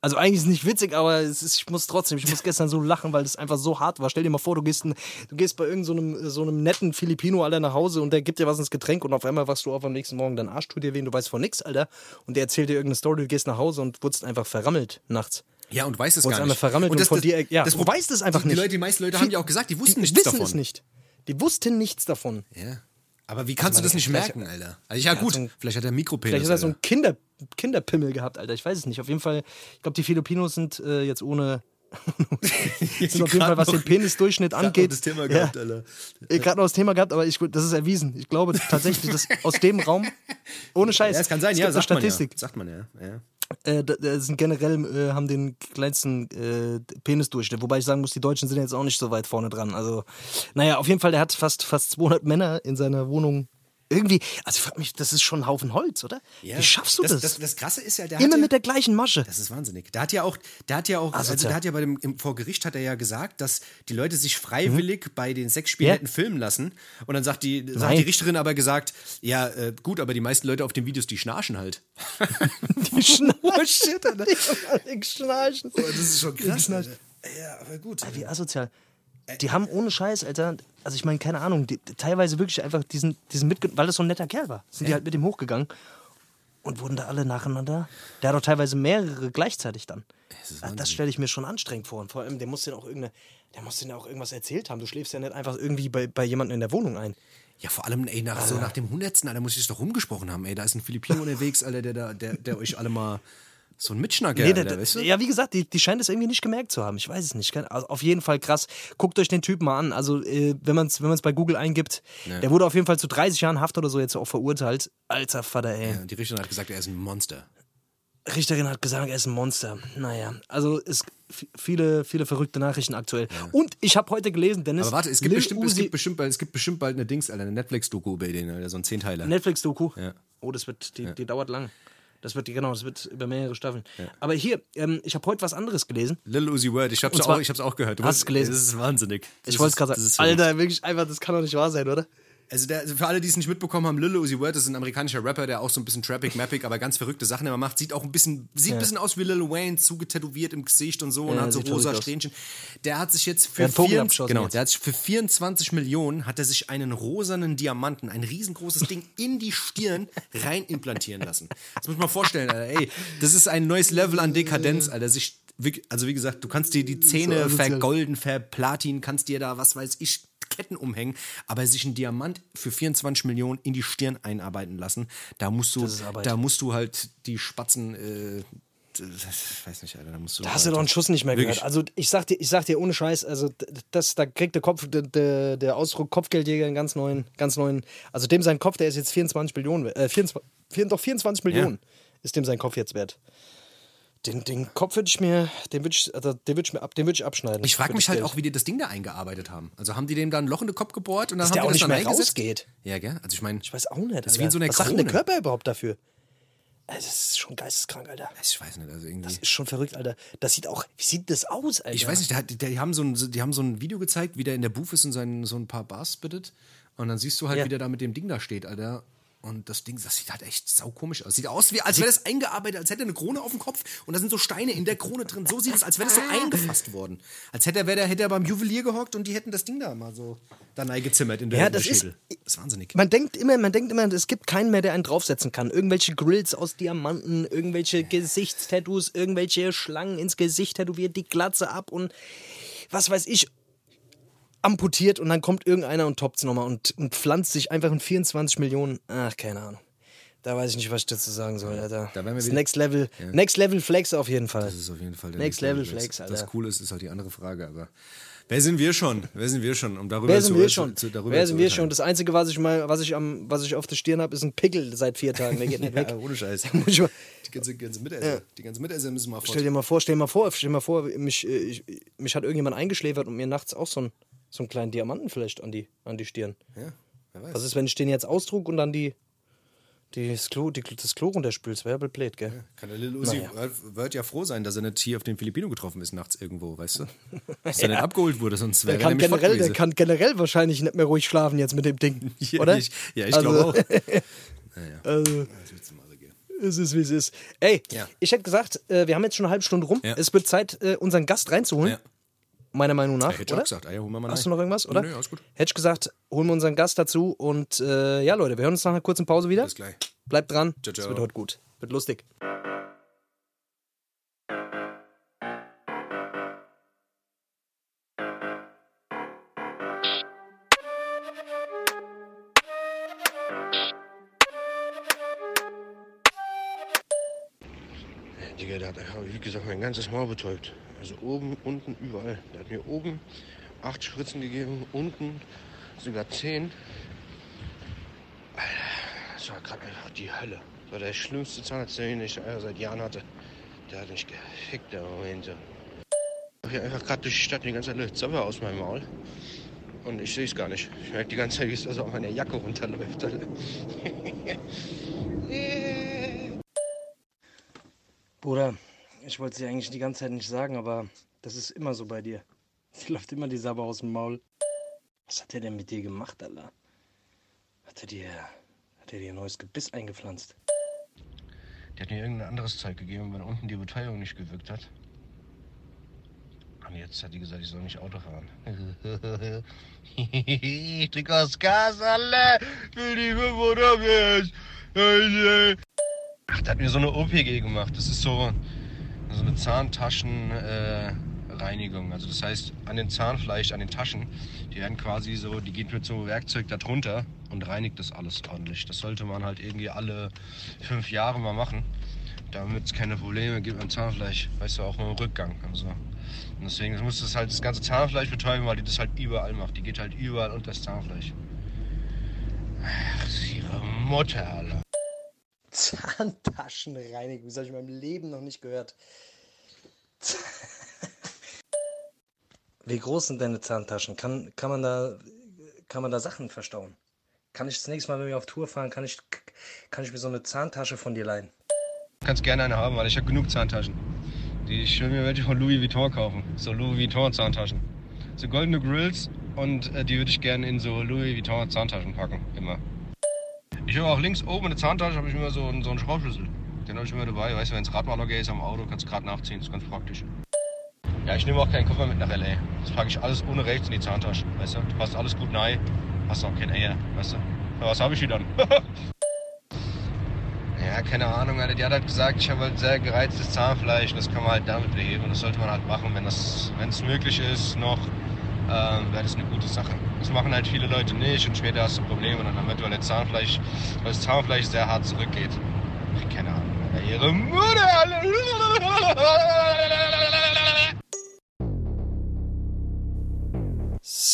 Also eigentlich ist es nicht witzig, aber es ist, ich muss trotzdem, ich muss gestern so lachen, weil das einfach so hart war. Stell dir mal vor, du gehst, ein, du gehst bei irgendeinem so, so einem netten Filipino, Alter, nach Hause und der gibt dir was ins Getränk und auf einmal wachst du auf am nächsten Morgen, dein Arsch tut dir weh, du weißt von nix, Alter. Und der erzählt dir irgendeine Story, du gehst nach Hause und wurdest einfach verrammelt nachts. Ja, und weiß es Wurdest gar nicht. verrammelt und, das, von das, dir, ja, das, du weißt es einfach die, nicht. Die, Leute, die meisten Leute haben ja auch gesagt, die wussten die nichts wissen davon. es nicht. Die wussten nichts davon. Ja. Aber wie kannst du das nicht merken, Alter? Also, ja, gut, ein- vielleicht hat er Mikropenis. Vielleicht hat er so einen Kinder, Kinderpimmel gehabt, Alter. Ich weiß es nicht. Auf jeden Fall, ich glaube, die Filipinos sind äh, jetzt ohne. sind auf jeden Fall, was den Penisdurchschnitt angeht. das Thema ja, gehabt, Alter. äh, gerade noch das Thema gehabt, aber ich, das ist erwiesen. Ich glaube tatsächlich, dass aus dem Raum, ohne Scheiß, Ja, es kann sein, es ja, sagt man ja. Statistik, Sagt man ja. ja. Äh, sind generell äh, haben den kleinsten äh, Penisdurchschnitt. Wobei ich sagen muss, die Deutschen sind jetzt auch nicht so weit vorne dran. Also, naja, auf jeden Fall, der hat fast, fast 200 Männer in seiner Wohnung. Irgendwie, also ich frag mich, das ist schon ein Haufen Holz, oder? Ja. Wie schaffst du das? das? Das, das Krasse ist ja, der Immer hat ja, mit der gleichen Masche. Das ist wahnsinnig. Der hat ja auch, der hat ja auch, also Asozial. der hat ja bei dem im, vor Gericht hat er ja gesagt, dass die Leute sich freiwillig bei den Sexspielen Mhm. Ja. hätten filmen lassen. Und dann sagt die, sagt Nein. die Richterin aber gesagt, ja äh, gut, aber die meisten Leute auf den Videos, die schnarchen halt. Die Schnarchen. Die Schnarchen. Das ist schon krass, Alter. Ja, aber gut. Wie asozial. Die haben ohne Scheiß, Alter, also ich meine, keine Ahnung, die, teilweise wirklich einfach diesen, diesen mitge weil das so ein netter Kerl war, sind die halt mit ihm hochgegangen und wurden da alle nacheinander. Der hat doch teilweise mehrere gleichzeitig dann. ist Das, das stelle ich mir schon anstrengend vor. Und vor allem, der muss dir auch irgendeine, der muss dir auch irgendwas erzählt haben. Du schläfst ja nicht einfach irgendwie bei, bei jemandem in der Wohnung ein. Ja, vor allem, ey, nach, so nach dem Hundertsten, Alter, muss ich es doch rumgesprochen haben, ey. Da ist ein Filipino unterwegs, Alter, der, da- der, der euch alle mal so ein Mitschnacker, Nee, Alter, weißt du? Ja, wie gesagt, die, die scheint es irgendwie nicht gemerkt zu haben. Ich weiß es nicht. Also auf jeden Fall krass. Guckt euch den Typen mal an. Also, äh, wenn man es wenn man's bei Google eingibt, der wurde auf jeden Fall zu 30 Jahren Haft oder so jetzt auch verurteilt. Alter Vater, ey. Ja, die Richterin hat gesagt, er ist ein Monster. Richterin hat gesagt, er ist ein Monster. Naja, also es viele, viele verrückte Nachrichten aktuell. Und ich habe heute gelesen, Dennis. Aber warte, es gibt, Lil bestimmt, es, gibt bestimmt, bald- es gibt bestimmt bald eine Dings, Alter, eine Netflix-Doku über den, Alter, so ein Zehnteiler. Netflix-Doku. Ja. Oh, das wird, die, die dauert lang. Das wird, die- genau, das wird über mehrere Staffeln. Aber hier, ähm, ich habe heute was anderes gelesen. Lil Uzi Word, ich Und zwar- auch, ich hab's auch gehört. Du Hast du gelesen? Das ist wahnsinnig. Das Ich wollte es gerade sagen. Alter, wirklich einfach, das kann doch nicht wahr sein, oder? Also der, für alle, die es nicht mitbekommen haben, Lil Uzi Word ist ein amerikanischer Rapper, der auch so ein bisschen trappig, mappig, aber ganz verrückte Sachen immer macht. Sieht auch ein bisschen, sieht ein bisschen aus wie Lil Wayne, zugetätowiert im Gesicht und so und Ja, hat so rosa. Strähnchen. Der hat sich jetzt für, vier, genau, jetzt. der hat sich für 24 Millionen hat er sich einen rosanen Diamanten, ein riesengroßes Ding in die Stirn rein implantieren lassen. Das muss man mal vorstellen, Alter. Ey, das ist ein neues Level an Dekadenz, Alter. Sich, also wie gesagt, du kannst dir die Zähne asozial. vergolden, verplatin, kannst dir da, was weiß ich, Ketten umhängen, aber sich ein Diamant für 24 Millionen in die Stirn einarbeiten lassen, da musst du, da musst du halt die Spatzen, äh, das, weiß nicht, Alter, da musst du. Da hast du doch einen Schuss nicht mehr Wirklich. gehört. Also ich sag dir, ich sag dir ohne Scheiß, also das, da kriegt der Kopf, der, der, Ausdruck Kopfgeldjäger einen ganz neuen, ganz neuen. Also dem sein Kopf, der ist jetzt 24 Millionen, we- äh, 24, vier- doch 24 Millionen ist dem sein Kopf jetzt wert. Den, den Kopf würde ich mir, den würde ich, also den würde ich mir ab, den würde ich abschneiden. Ich frage mich halt Geld. auch, wie die das Ding da eingearbeitet haben. Also haben die dem da ein Loch in den Kopf gebohrt und dann Dass haben der die auch das nicht dann mehr rausgeht. Ja, gell? Also ich meine, Ich weiß auch nicht. Das ist wie in so einer Was sagt denn der Krone. Körper überhaupt dafür? Also, das ist schon geisteskrank, Alter. ich weiß nicht, also irgendwie. Das ist schon verrückt, Alter. Das sieht auch, wie sieht das aus, Alter? Ich weiß nicht, der, die, haben so ein, die haben so ein Video gezeigt, wie der in der Booth ist und sein, so ein paar Bars spittet. Und dann siehst du halt, Ja. wie der da mit dem Ding da steht, Alter. Und das Ding, das sieht halt echt saukomisch aus. Sieht aus, wie, als wäre das eingearbeitet, als hätte er eine Krone auf dem Kopf und da sind so Steine in der Krone drin. So sieht es, als wäre das so eingefasst worden. Als hätte er, der, hätte er beim Juwelier gehockt und die hätten das Ding da mal so da gezimmert in der Ja, das ist-. Das ist wahnsinnig. Man denkt immer, man denkt immer, es gibt keinen mehr, der einen draufsetzen kann. Irgendwelche Grills aus Diamanten, irgendwelche Gesichtstattoos, irgendwelche Schlangen ins Gesicht tätowiert, die Glatze ab und was weiß ich, amputiert und dann kommt irgendeiner und toppt es nochmal und, und pflanzt sich einfach in 24 Millionen. Ach, keine Ahnung. Da weiß ich nicht, was ich dazu sagen soll, Alter. Da das Next Level, Next Level Flex auf jeden Fall. Das ist auf jeden Fall der Next Level Flex, Das, Alter. das Coole ist, ist halt die andere Frage, aber wer sind wir schon? Wer sind wir schon, um darüber Wer zu sind wir schon? Zu, darüber Wer zu sind wir schon? Das Einzige, was ich mal, was ich am, was ich auf der Stirn habe, ist ein Pickel seit vier Tagen. Der geht nicht weg. Ja, ohne Scheiß. Die ganze, ganze Mitesser, die ganze Mitesser müssen mal fort. Stell dir mal vor, stell dir mal vor, stell dir mal vor, mich, äh, ich, mich hat irgendjemand eingeschläfert und mir nachts auch so, ein, so einen kleinen Diamanten vielleicht an die, an die Stirn. Ja, wer weiß. Was ist, wenn ich den jetzt ausdruck und dann die, die, das, Klo, die, das Klo runterspülst? Wäre blöd, gell? Kann der Lil Uzi Naja. wird, ja froh sein, dass er nicht hier auf den Filipino getroffen ist nachts irgendwo, weißt du? Dass er nicht abgeholt wurde, sonst wäre er kann, generell, der kann generell wahrscheinlich nicht mehr ruhig schlafen jetzt mit dem Ding. Ja, oder? Ich, ja, ich Also- glaube auch. Also, Das wird's mal so gehen. Es ist, wie es ist. Ey, Ja. ich hätte gesagt, äh, wir haben jetzt schon eine halbe Stunde rum. Ja. Es wird Zeit, äh, unseren Gast reinzuholen. Ja. Meiner Meinung nach, Hätte ich oder? auch gesagt, ah, ja, holen wir mal Hast du noch irgendwas, oder? Nö, alles gut. Hätte ich gesagt, holen wir unseren Gast dazu und äh, ja, Leute, wir hören uns nach einer kurzen Pause wieder. Bis gleich. Bleibt dran. Ciao, ciao. Es wird heute gut. Wird lustig. Digga, der hat wie gesagt, mein ganzes Maul betäubt. Also oben, unten, überall. Der hat mir oben acht Spritzen gegeben, unten sogar zehn. Alter, das war gerade einfach die Hölle. Das war der schlimmste Zahnarzt, den ich äh, seit Jahren hatte. Der hat mich gefickt, der Moment. Ich hier einfach gerade durch die Stadt die ganze Zeit Zöpfe aus meinem Maul. Und ich sehe es gar nicht. Ich merke die ganze Zeit, wie es also auf meine Jacke runterläuft. Bruder, ich wollte dir eigentlich die ganze Zeit nicht sagen, aber das ist immer so bei dir. Dir läuft immer die Sabber aus dem Maul. Was hat der denn mit dir gemacht, Alter? Hat er dir, hat er dir ein neues Gebiss eingepflanzt? Der hat mir irgendein anderes Zeug gegeben, weil unten die Betäubung nicht gewirkt hat. Und jetzt hat die gesagt, ich soll nicht Auto fahren. ich drück aufs Gas, alle! Will die 500 PS! Ach, der hat mir so eine OPG gemacht. Das ist so, so eine Zahntaschenreinigung. Äh, also das heißt, an den Zahnfleisch, an den Taschen, die werden quasi so, die geht mit so Werkzeug da drunter und reinigt das alles ordentlich. Das sollte man halt irgendwie alle fünf Jahre mal machen, damit es keine Probleme gibt beim Zahnfleisch. Weißt du, auch dem Rückgang und so. Und deswegen muss das halt das ganze Zahnfleisch betäuben, weil die das halt überall macht. Die geht halt überall unter das Zahnfleisch. Ach, ist ihre Mutter, Alter. Zahntaschenreinigung, das habe ich in meinem Leben noch nicht gehört. Wie groß sind deine Zahntaschen? Kann, kann, man da, kann man da Sachen verstauen? Kann ich das nächste Mal, wenn wir auf Tour fahren, kann ich, kann ich mir so eine Zahntasche von dir leihen? Du kannst gerne eine haben, weil ich habe genug Zahntaschen. Die, ich will mir welche von Louis Vuitton kaufen. So Louis Vuitton Zahntaschen. So goldene Grills und äh, die würde ich gerne in so Louis Vuitton Zahntaschen packen. Immer. Ich habe auch links oben in der Zahntasche habe ich immer so, einen- so einen Schraubschlüssel. Den habe ich immer dabei. Weißt du, wenn es Radmaler ist am Auto, kannst du gerade nachziehen. Das ist ganz praktisch. Ja, ich nehme auch keinen Koffer mit nach L.A. Das packe ich alles ohne rechts in die Zahntasche. Weißt du, du passt alles gut rein. Hast auch kein Eier. Weißt du. Ja, was habe ich hier dann? Ja, keine Ahnung, Alter. Die hat halt gesagt, ich habe halt sehr gereiztes Zahnfleisch das kann man halt damit beheben. Das sollte man halt machen, wenn es möglich ist, noch, ähm, wäre das eine gute Sache. Das machen halt viele Leute nicht und später hast du Probleme dann damit, weil das Zahnfleisch, weil das Zahnfleisch sehr hart zurückgeht. Ach, keine Ahnung. Ihre Mutter,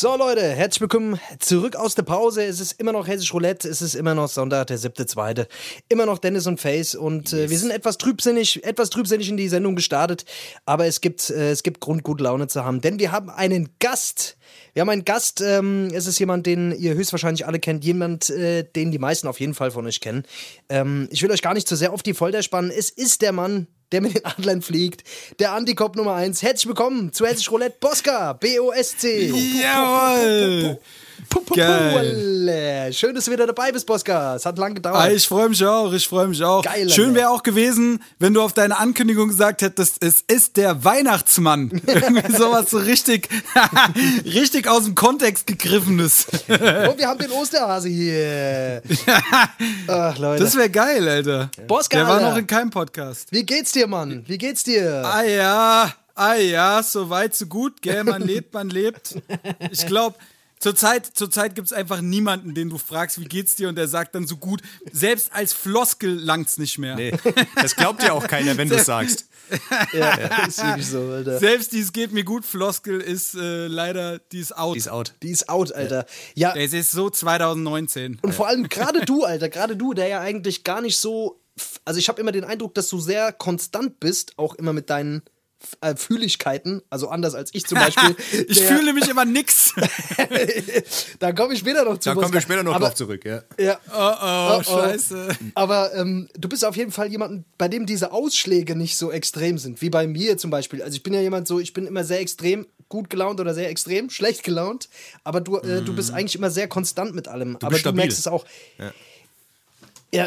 So Leute, herzlich willkommen zurück aus der Pause. Es ist immer noch Hessisch Roulette, es ist immer noch Sonntag, der siebte, zweite. Immer noch Dennis und Face und äh, wir sind etwas trübsinnig, etwas trübsinnig in die Sendung gestartet, aber es gibt, äh, es gibt Grund, gut Laune zu haben, denn wir haben einen Gast. Wir haben einen Gast, ähm, es ist jemand, den ihr höchstwahrscheinlich alle kennt, jemand, äh, den die meisten auf jeden Fall von euch kennen. Ähm, ich will euch gar nicht zu sehr auf die Folter spannen. Es ist der Mann, der mit den Adlern fliegt, der Antikop Nummer 1. Herzlich willkommen zu Hessisch Roulette Bosca, B-O-S-C. Jawohl! Geil. Schön, dass du wieder dabei bist, Bosca. Es hat lang gedauert. Ah, ich freue mich auch, ich freue mich auch. Geil, Schön wäre auch gewesen, wenn du auf deine Ankündigung gesagt hättest, es ist der Weihnachtsmann. Irgendwie sowas so richtig, richtig aus dem Kontext gegriffenes. Und wir haben den Osterhase hier. Ach, Leute. Das wäre geil, Alter. Bosca, Der war noch in keinem Podcast. Wie geht's dir, Mann? Wie geht's dir? Ah ja, ah ja, so weit, so gut, gell, man lebt, man lebt. Ich glaube, zurzeit, zurzeit gibt es einfach niemanden, den du fragst, wie geht's dir und der sagt dann so gut. Selbst als Floskel langt's nicht mehr. Nee, das glaubt ja auch keiner, wenn du es sagst. Ja, ist wirklich so, Alter. Selbst die Es geht mir gut Floskel ist äh, leider, die ist out. Die ist out. Die ist out, Alter. Ja, Es ist so 2019. und vor allem gerade du, Alter, gerade du, der ja eigentlich gar nicht so. Also ich habe immer den Eindruck, dass du sehr konstant bist, auch immer mit deinen äh, Fühligkeiten, also anders als ich zum Beispiel. ich der- fühle mich immer nix. da komme ich später noch zu. Da kommen wir später noch aber, drauf zurück, ja. Ja, Oh, oh, oh. scheiße. Aber ähm, du bist auf jeden Fall jemand, bei dem diese Ausschläge nicht so extrem sind, wie bei mir zum Beispiel. Also ich bin ja jemand so, ich bin immer sehr extrem gut gelaunt oder sehr extrem schlecht gelaunt, aber du, äh, du bist eigentlich immer sehr konstant mit allem. aber bist du stabil. merkst es auch. Ja,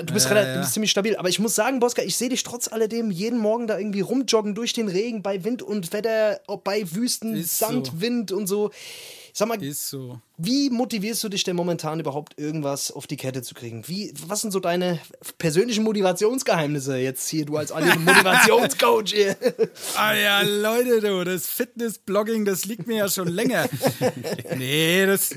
du bist, relativ, du bist ziemlich stabil. Aber ich muss sagen, Boska, ich sehe dich trotz alledem jeden Morgen da irgendwie rumjoggen durch den Regen, bei Wind und Wetter, bei Wüsten, Ist Sand, so. Wind und so. Sag mal, so. wie motivierst du dich denn momentan überhaupt irgendwas auf die Kette zu kriegen? Wie, was sind so deine persönlichen Motivationsgeheimnisse jetzt hier, du als Motivationscoach hier? Ah ja, Leute, du, das Fitness-Blogging, das liegt mir ja schon länger. nee, das.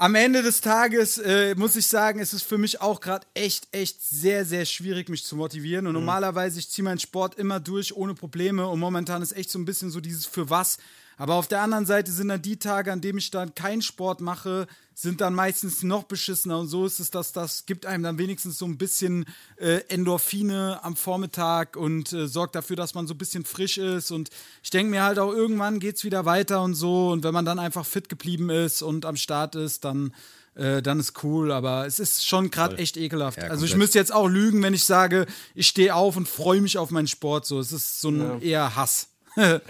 Am Ende des Tages äh, muss ich sagen, ist es für mich auch gerade echt, echt sehr, sehr schwierig, mich zu motivieren. Und normalerweise, ich ziehe meinen Sport immer durch ohne Probleme. Und momentan ist echt so ein bisschen so dieses für was. Aber auf der anderen Seite sind dann die Tage, an denen ich dann keinen Sport mache, sind dann meistens noch beschissener. Und so ist es, dass das gibt einem dann wenigstens so ein bisschen äh, Endorphine am Vormittag und äh, sorgt dafür, dass man so ein bisschen frisch ist. Und ich denke mir halt auch, irgendwann geht es wieder weiter und so. Und wenn man dann einfach fit geblieben ist und am Start ist, dann, äh, dann ist cool. Aber es ist schon gerade echt ekelhaft. Ja, also ich müsste jetzt auch lügen, wenn ich sage, ich stehe auf und freue mich auf meinen Sport. So, es ist so ein eher Hass.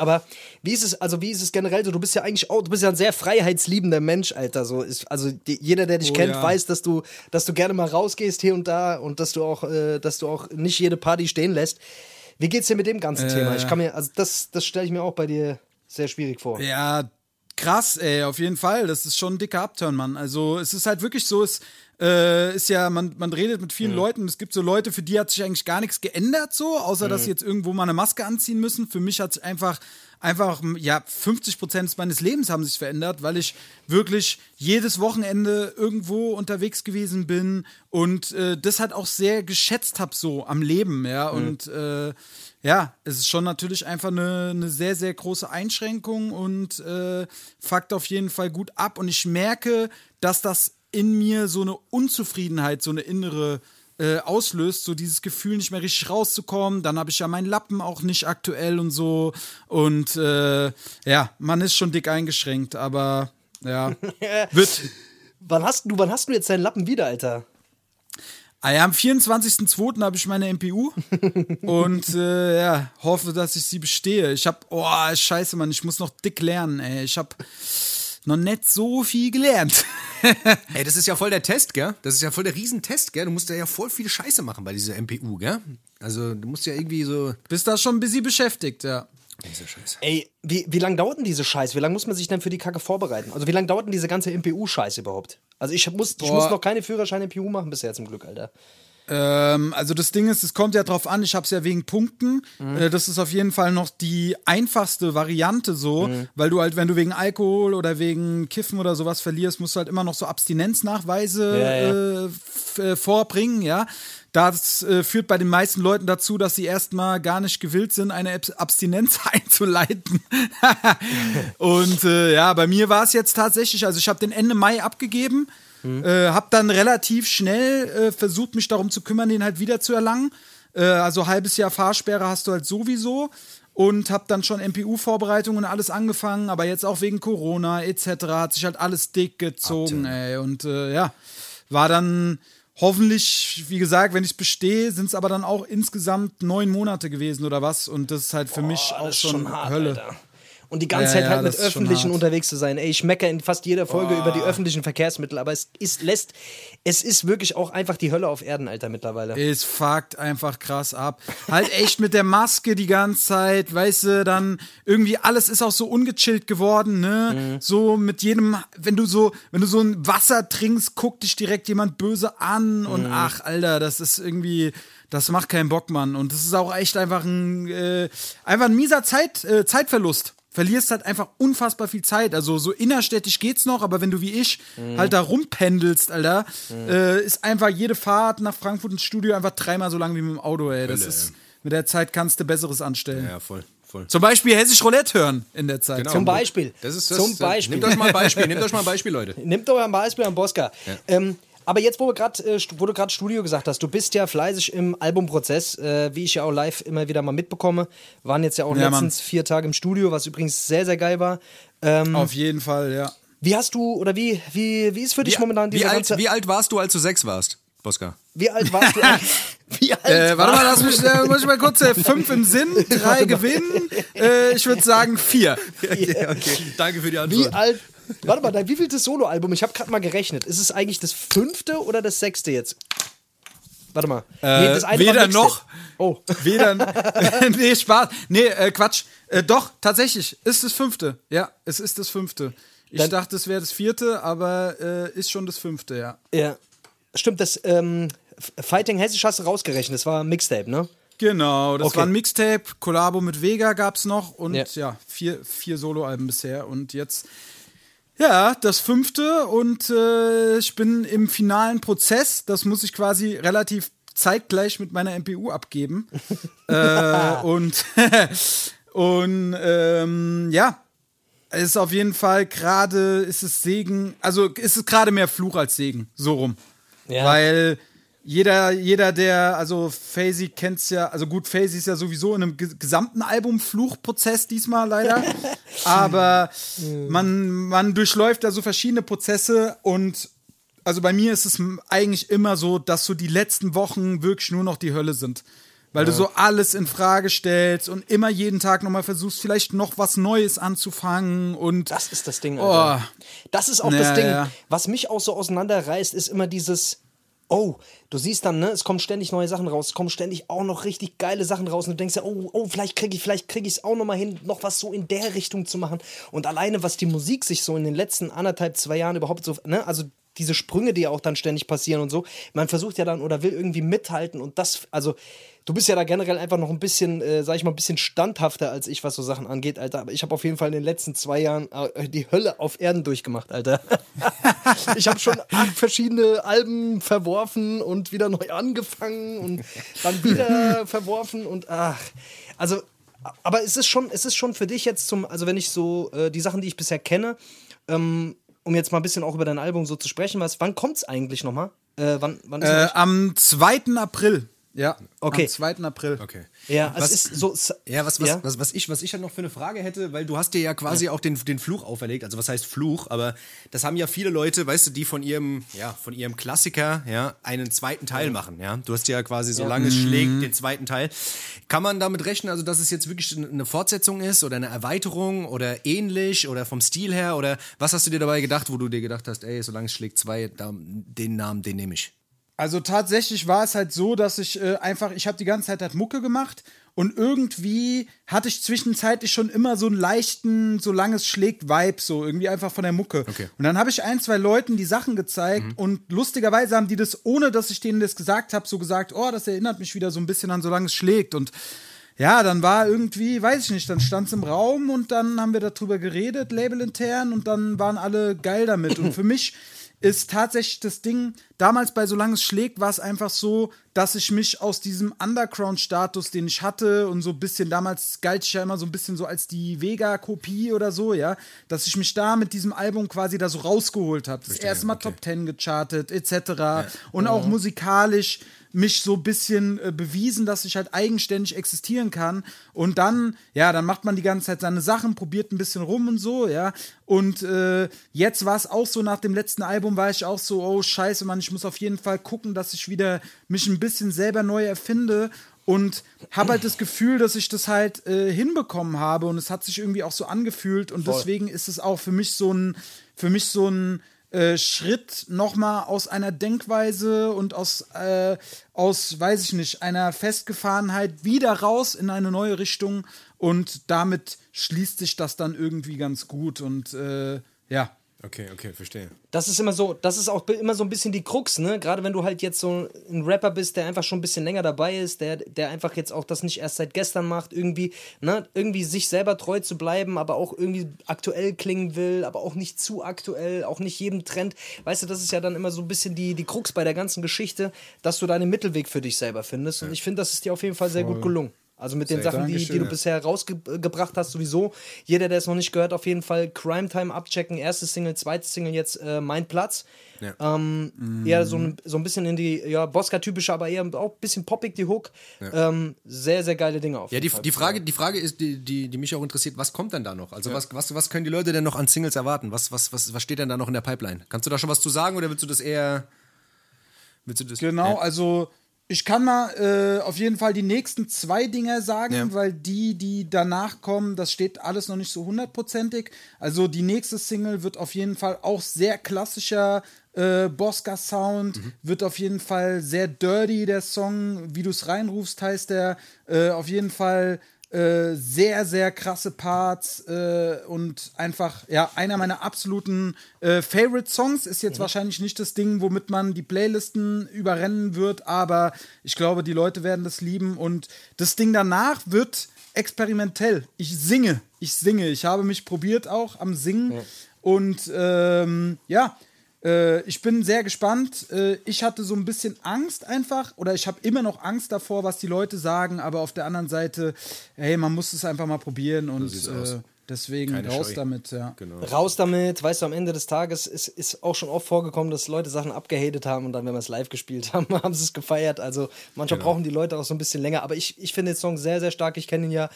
Aber wie ist es, also wie ist es generell so? Du bist ja eigentlich auch, du bist ja ein sehr freiheitsliebender Mensch, Alter. So ist, also die, jeder, der dich Oh, kennt, ja. weiß, dass du, dass du gerne mal rausgehst hier und da und dass du auch, äh, dass du auch nicht jede Party stehen lässt. Wie geht's dir mit dem ganzen Thema? Ich kann mir, also das, das stelle ich mir auch bei dir sehr schwierig vor. Ja, krass, ey, auf jeden Fall. Das ist schon ein dicker Upturn, Mann. Also es ist halt wirklich so, es äh, ist ja, man, man redet mit vielen Leuten. Es gibt so Leute, für die hat sich eigentlich gar nichts geändert, so, außer dass sie jetzt irgendwo mal eine Maske anziehen müssen. Für mich hat sich einfach, einfach, ja, 50 Prozent meines Lebens haben sich verändert, weil ich wirklich jedes Wochenende irgendwo unterwegs gewesen bin und äh, das halt auch sehr geschätzt habe, so am Leben, ja. Und äh, ja, es ist schon natürlich einfach eine, eine sehr, sehr große Einschränkung und äh, fuckt auf jeden Fall gut ab. Und ich merke, dass das in mir so eine Unzufriedenheit, so eine innere äh, auslöst, so dieses Gefühl, nicht mehr richtig rauszukommen. Dann habe ich ja meinen Lappen auch nicht aktuell und so. Und äh, ja, man ist schon dick eingeschränkt, aber ja, wird. Wann hast du, wann hast du jetzt deinen Lappen wieder, Alter? Ah ja, am 24.02. habe ich meine MPU und äh, ja, hoffe, dass ich sie bestehe. Ich habe, oh, scheiße, Mann, ich muss noch dick lernen, ey. Ich habe noch nicht so viel gelernt. Ey, das ist ja voll der Test, gell? Das ist ja voll der Riesentest, gell? Du musst ja, ja voll viel Scheiße machen bei dieser MPU, gell? Also, du musst ja irgendwie so. Bist da schon ein bisschen beschäftigt, ja. Diese Scheiße. Ey, wie, wie lange dauert denn diese Scheiße? Wie lange muss man sich denn für die Kacke vorbereiten? Also wie lange dauert denn diese ganze MPU-Scheiße überhaupt? Also ich muss, ich muss noch keine Führerschein-MPU machen bisher zum Glück, Alter. Ähm, also das Ding ist, es kommt ja drauf an, ich habe es ja wegen Punkten. Äh, das ist auf jeden Fall noch die einfachste Variante so, weil du halt, wenn du wegen Alkohol oder wegen Kiffen oder sowas verlierst, musst du halt immer noch so Abstinenznachweise Ja, ja. Äh, äh, vorbringen, ja. Das äh, führt bei den meisten Leuten dazu, dass sie erstmal gar nicht gewillt sind, eine Abs- Abstinenz einzuleiten. Und äh, ja, bei mir war es jetzt tatsächlich, also ich habe den Ende Mai abgegeben, äh, habe dann relativ schnell äh, versucht, mich darum zu kümmern, den halt wieder zu erlangen. Äh, also halbes Jahr Fahrsperre hast du halt sowieso und habe dann schon MPU-Vorbereitungen und alles angefangen, aber jetzt auch wegen Corona etc. hat sich halt alles dick gezogen, ey. Und äh, ja, war dann hoffentlich, wie gesagt, wenn ich bestehe, sind es aber dann auch insgesamt neun Monate gewesen oder was. Und das ist halt für mich auch ist schon, hart, Hölle. Alter. Und die ganze Ja, Zeit halt mit öffentlichen unterwegs zu sein. Ey, ich meckere in fast jeder Folge über die öffentlichen Verkehrsmittel, aber es ist, lässt, es ist wirklich auch einfach die Hölle auf Erden, Alter, mittlerweile. Es fuckt einfach krass ab. Halt echt mit der Maske die ganze Zeit, weißt du, dann irgendwie alles ist auch so ungechillt geworden, ne? So mit jedem, wenn du so, wenn du so ein Wasser trinkst, guckt dich direkt jemand böse an und ach, Alter, das ist irgendwie, das macht keinen Bock, Mann. Und das ist auch echt einfach ein, äh, einfach ein mieser Zeit, äh, Zeitverlust. Verlierst halt einfach unfassbar viel Zeit. Also so innerstädtisch geht's noch, aber wenn du wie ich halt da rumpendelst, Alter, äh, ist einfach jede Fahrt nach Frankfurt ins Studio einfach dreimal so lang wie mit dem Auto, ey. Das Hölle, ist, mit der Zeit kannst du Besseres anstellen. Ja, voll, voll. Zum Beispiel Hessisch Roulette hören in der Zeit. Genau. Zum Beispiel. Das ist das, Zum Beispiel. Nehmt euch mal ein Beispiel, nehmt euch mal ein Beispiel, Leute. Nimmt doch mal ein Beispiel an Bosca. Ähm, aber jetzt, wo, wir grad, äh, wo du gerade Studio gesagt hast, du bist ja fleißig im Albumprozess, äh, wie ich ja auch live immer wieder mal mitbekomme. Waren jetzt ja auch Ja, letztens vier Tage im Studio, was übrigens sehr, sehr geil war. Ähm, Auf jeden Fall, ja. wie hast du, oder wie, wie, wie ist für dich momentan wie, dieser alt, ganze... wie alt warst du, als du sechs warst, Boska? Wie alt warst du? wie alt Äh, warte mal, lass mich, äh, muss ich mal kurz äh, fünf im Sinn, drei gewinnen. Äh, ich würde sagen vier. okay, danke für die? Antwort. Wie alt? Warte mal, dein wievieltes Soloalbum? Ich habe gerade mal gerechnet. Ist es eigentlich das fünfte oder das sechste jetzt? Warte mal. Äh, das eine weder noch. Oh. Weder. nee, Spaß. Nee, äh, Quatsch. Äh, doch, tatsächlich. Ist das fünfte. Ja, es ist das fünfte. Ich Dann- dachte, es wäre das vierte, aber äh, ist schon das fünfte, ja. Ja. Stimmt, das ähm, Fighting Hessisch hast du rausgerechnet. Das war ein Mixtape, ne? Genau, das Okay. war ein Mixtape, Kollabo mit Vega gab's noch und Ja. ja, vier, vier Soloalben bisher und jetzt ja, das fünfte und äh, ich bin im finalen Prozess, das muss ich quasi relativ zeitgleich mit meiner MPU abgeben. äh, und und ähm, ja, es ist auf jeden Fall gerade, ist es Segen, also ist es gerade mehr Fluch als Segen, so rum. Ja. Weil jeder, jeder, der, also Fazy kennt's ja, also gut, Fazy ist ja sowieso in einem ge gesamten Album-Fluchprozess diesmal leider. aber man, man durchläuft da so verschiedene Prozesse und also bei mir ist es eigentlich immer so, dass so die letzten Wochen wirklich nur noch die Hölle sind. Weil du so alles in Frage stellst und immer jeden Tag nochmal versuchst, vielleicht noch was Neues anzufangen und Das ist das Ding, Alter. Oh. Das ist auch Ja, das Ding. ja. Was mich auch so auseinanderreißt, ist immer dieses. Oh, du siehst dann, ne, es kommen ständig neue Sachen raus, es kommen ständig auch noch richtig geile Sachen raus und du denkst ja, oh, oh, vielleicht kriege ich, vielleicht kriege ich es auch noch mal hin, noch was so in der Richtung zu machen. Und alleine, was die Musik sich so in den letzten anderthalb, zwei Jahren überhaupt so, ne, also diese Sprünge, die ja auch dann ständig passieren und so, man versucht ja dann oder will irgendwie mithalten und das, also du bist ja da generell einfach noch ein bisschen, äh, sag ich mal, ein bisschen standhafter als ich, was so Sachen angeht, Alter. Aber ich habe auf jeden Fall in den letzten zwei Jahren äh, die Hölle auf Erden durchgemacht, Alter. ich habe schon acht verschiedene Alben verworfen und wieder neu angefangen und dann wieder verworfen und ach, also, aber es ist schon, es ist schon für dich jetzt zum, also wenn ich so äh, die Sachen, die ich bisher kenne, ähm, um jetzt mal ein bisschen auch über dein Album so zu sprechen, was, wann kommt's eigentlich nochmal? Äh, wann, wann äh, es? am 2. April. Ja, Okay. am 2. April. Okay. Ja, Was- es ist so. Ja, was, was, Ja? Was, was, ich, was ich halt noch für eine Frage hätte, weil du hast dir ja quasi auch den, den Fluch auferlegt, also was heißt Fluch, aber das haben ja viele Leute, weißt du, die von ihrem, ja, von ihrem Klassiker, ja, einen zweiten Teil machen, ja. Du hast ja quasi, solange es schlägt, den zweiten Teil. Kann man damit rechnen, also dass es jetzt wirklich eine Fortsetzung ist oder eine Erweiterung oder ähnlich oder vom Stil her oder was hast du dir dabei gedacht, wo du dir gedacht hast, ey, solange es schlägt zwei, da, den Namen, den nehme ich. Also tatsächlich war es halt so, dass ich äh, einfach, ich habe die ganze Zeit halt Mucke gemacht und irgendwie hatte ich zwischenzeitlich schon immer so einen leichten, solange es schlägt, Vibe, so irgendwie einfach von der Mucke. Okay. Und dann habe ich ein, zwei Leuten die Sachen gezeigt und lustigerweise haben die das, ohne dass ich denen das gesagt habe, so gesagt, oh, das erinnert mich wieder so ein bisschen an solange es schlägt und ja, dann war irgendwie, weiß ich nicht, dann stand es im Raum und dann haben wir darüber geredet, labelintern, und dann waren alle geil damit. Und für mich ist tatsächlich das Ding, damals bei Solange es schlägt, war es einfach so, dass ich mich aus diesem Underground-Status, den ich hatte und so ein bisschen, damals galt ich ja immer so ein bisschen so als die Vega-Kopie oder so, ja, dass ich mich da mit diesem Album quasi da so rausgeholt habe. Das erste Mal okay. Top Ten gechartet, etc. Und auch musikalisch mich so ein bisschen äh, bewiesen, dass ich halt eigenständig existieren kann. Und dann, ja, dann macht man die ganze Zeit seine Sachen, probiert ein bisschen rum und so, ja. Und äh, jetzt war es auch so, nach dem letzten Album war ich auch so, oh scheiße, Mann, ich muss auf jeden Fall gucken, dass ich wieder mich ein bisschen selber neu erfinde. Und habe halt das Gefühl, dass ich das halt äh, hinbekommen habe und es hat sich irgendwie auch so angefühlt und deswegen ist es auch für mich so ein, für mich so ein äh, Schritt nochmal aus einer Denkweise und aus, äh, aus, weiß ich nicht, einer Festgefahrenheit wieder raus in eine neue Richtung und damit schließt sich das dann irgendwie ganz gut und äh, ja. Okay, okay, verstehe. Das ist immer so, das ist auch immer so ein bisschen die Krux, ne? Gerade wenn du halt jetzt so ein Rapper bist, der einfach schon ein bisschen länger dabei ist, der, der einfach jetzt auch das nicht erst seit gestern macht, irgendwie, ne, irgendwie sich selber treu zu bleiben, aber auch irgendwie aktuell klingen will, aber auch nicht zu aktuell, auch nicht jedem Trend. Weißt du, das ist ja dann immer so ein bisschen die, die Krux bei der ganzen Geschichte, dass du deinen Mittelweg für dich selber findest. Und ich finde, das ist dir auf jeden Fall sehr gut gelungen. Also mit den Sachen, die, die du ja. bisher rausgebracht hast, sowieso. Jeder, der es noch nicht gehört, auf jeden Fall Crime Time abchecken. Erste Single, zweite Single jetzt äh, Mein Platz. Ja. Ähm, Eher so ein, so ein bisschen in die ja, Bosca-typische, aber eher auch ein bisschen poppig, die Hook. Ähm, sehr, sehr geile Dinge auf Ja, jeden die, Fall. die, Frage, die Frage ist, die, die, die mich auch interessiert, was kommt denn da noch? Also was, was, was können die Leute denn noch an Singles erwarten? Was, was, was, was steht denn da noch in der Pipeline? Kannst du da schon was zu sagen oder willst du das eher. Willst du das, Genau, Ja. also ich kann mal äh, auf jeden Fall die nächsten zwei Dinger sagen, Ja. weil die, die danach kommen, das steht alles noch nicht so hundertprozentig. Also die nächste Single wird auf jeden Fall auch sehr klassischer äh, Bosca-Sound, wird auf jeden Fall sehr dirty, der Song. Wie du es reinrufst, heißt der. Äh, auf jeden Fall äh, sehr, sehr krasse Parts äh, und einfach, ja, einer meiner absoluten äh, Favorite Songs ist jetzt wahrscheinlich nicht das Ding, womit man die Playlisten überrennen wird, aber ich glaube, die Leute werden das lieben und das Ding danach wird experimentell. Ich singe, ich singe, ich habe mich probiert auch am Singen und ähm, ja, äh, ich bin sehr gespannt. Äh, ich hatte so ein bisschen Angst einfach, oder ich habe immer noch Angst davor, was die Leute sagen, aber auf der anderen Seite, hey, man muss es einfach mal probieren und äh, deswegen Keine raus Scheu. damit, ja. Genau. Raus damit, weißt du, am Ende des Tages ist, ist auch schon oft vorgekommen, dass Leute Sachen abgehatet haben und dann, wenn wir es live gespielt haben, haben sie es gefeiert. Also manchmal Genau. brauchen die Leute auch so ein bisschen länger. Aber ich, ich finde den Song sehr, sehr stark. Ich kenne ihn ja.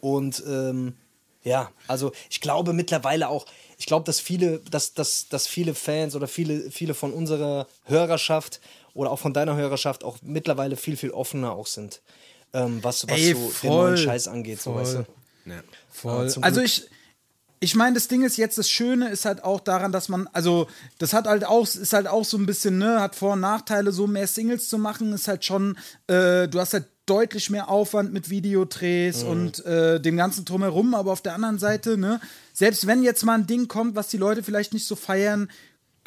Und ähm, ja, also ich glaube mittlerweile auch, ich glaube, dass viele, dass, dass, dass viele Fans oder viele, viele von unserer Hörerschaft oder auch von deiner Hörerschaft auch mittlerweile viel, viel offener auch sind. Ähm, was was Ey, so den voll, neuen Scheiß angeht, so voll. weißt du. Ja. Voll. Zum also ich, ich meine, das Ding ist jetzt, das Schöne ist halt auch daran, dass man, also das hat halt auch, ist halt auch so ein bisschen, ne, hat Vor- und Nachteile, so mehr Singles zu machen, ist halt schon, äh, du hast halt deutlich mehr Aufwand mit Videodrehs Mhm. und äh, dem ganzen drumherum, aber auf der anderen Seite, ne, selbst wenn jetzt mal ein Ding kommt, was die Leute vielleicht nicht so feiern,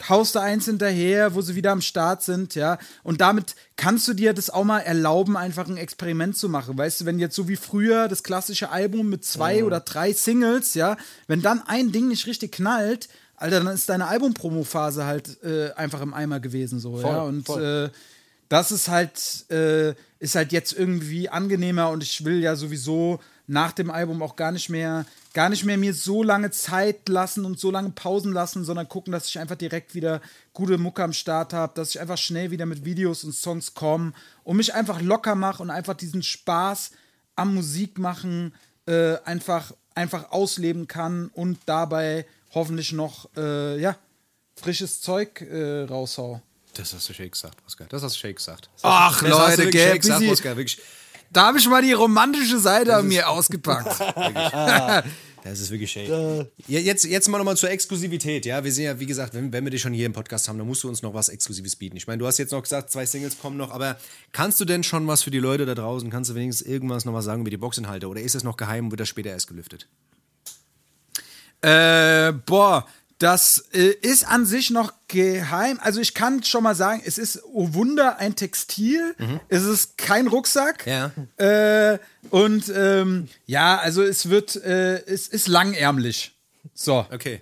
haust du eins hinterher, wo sie wieder am Start sind, ja. Und damit kannst du dir das auch mal erlauben, einfach ein Experiment zu machen. Weißt du, wenn jetzt so wie früher das klassische Album mit zwei oder drei Singles, ja, wenn dann ein Ding nicht richtig knallt, Alter, dann ist deine Albumpromo-Phase halt äh, einfach im Eimer gewesen, so, ja. Und voll. äh, das ist halt, äh, ist halt jetzt irgendwie angenehmer und ich will ja sowieso nach dem Album auch gar nicht mehr, gar nicht mehr mir so lange Zeit lassen und so lange Pausen lassen, sondern gucken, dass ich einfach direkt wieder gute Mucke am Start habe, dass ich einfach schnell wieder mit Videos und Songs komme und mich einfach locker mache und einfach diesen Spaß am Musik machen äh, einfach, einfach ausleben kann und dabei hoffentlich noch, äh, ja, frisches Zeug äh, raushau. Das hast du Shake gesagt, Oskar. Das hast du Shake gesagt. Ach, Leute, gell, Shake gesagt. Oskar. Wirklich. Da habe ich mal die romantische Seite an mir ausgepackt. Das ist wirklich Shake. Ja, jetzt, jetzt mal nochmal zur Exklusivität. Ja, wir sehen ja, wie gesagt, wenn, wenn wir dich schon hier im Podcast haben, dann musst du uns noch was Exklusives bieten. Ich meine, du hast jetzt noch gesagt, zwei Singles kommen noch, aber kannst du denn schon was für die Leute da draußen? Kannst du wenigstens irgendwas noch was sagen über die Boxinhalte? Oder ist das noch geheim und wird das später erst gelüftet? Äh, boah, das äh, ist an sich noch geheim. Also ich kann schon mal sagen, es ist, oh Wunder, ein Textil. Es ist kein Rucksack. Ja. Äh, und ähm, ja, also es wird, äh, es ist langärmlich. So, Okay.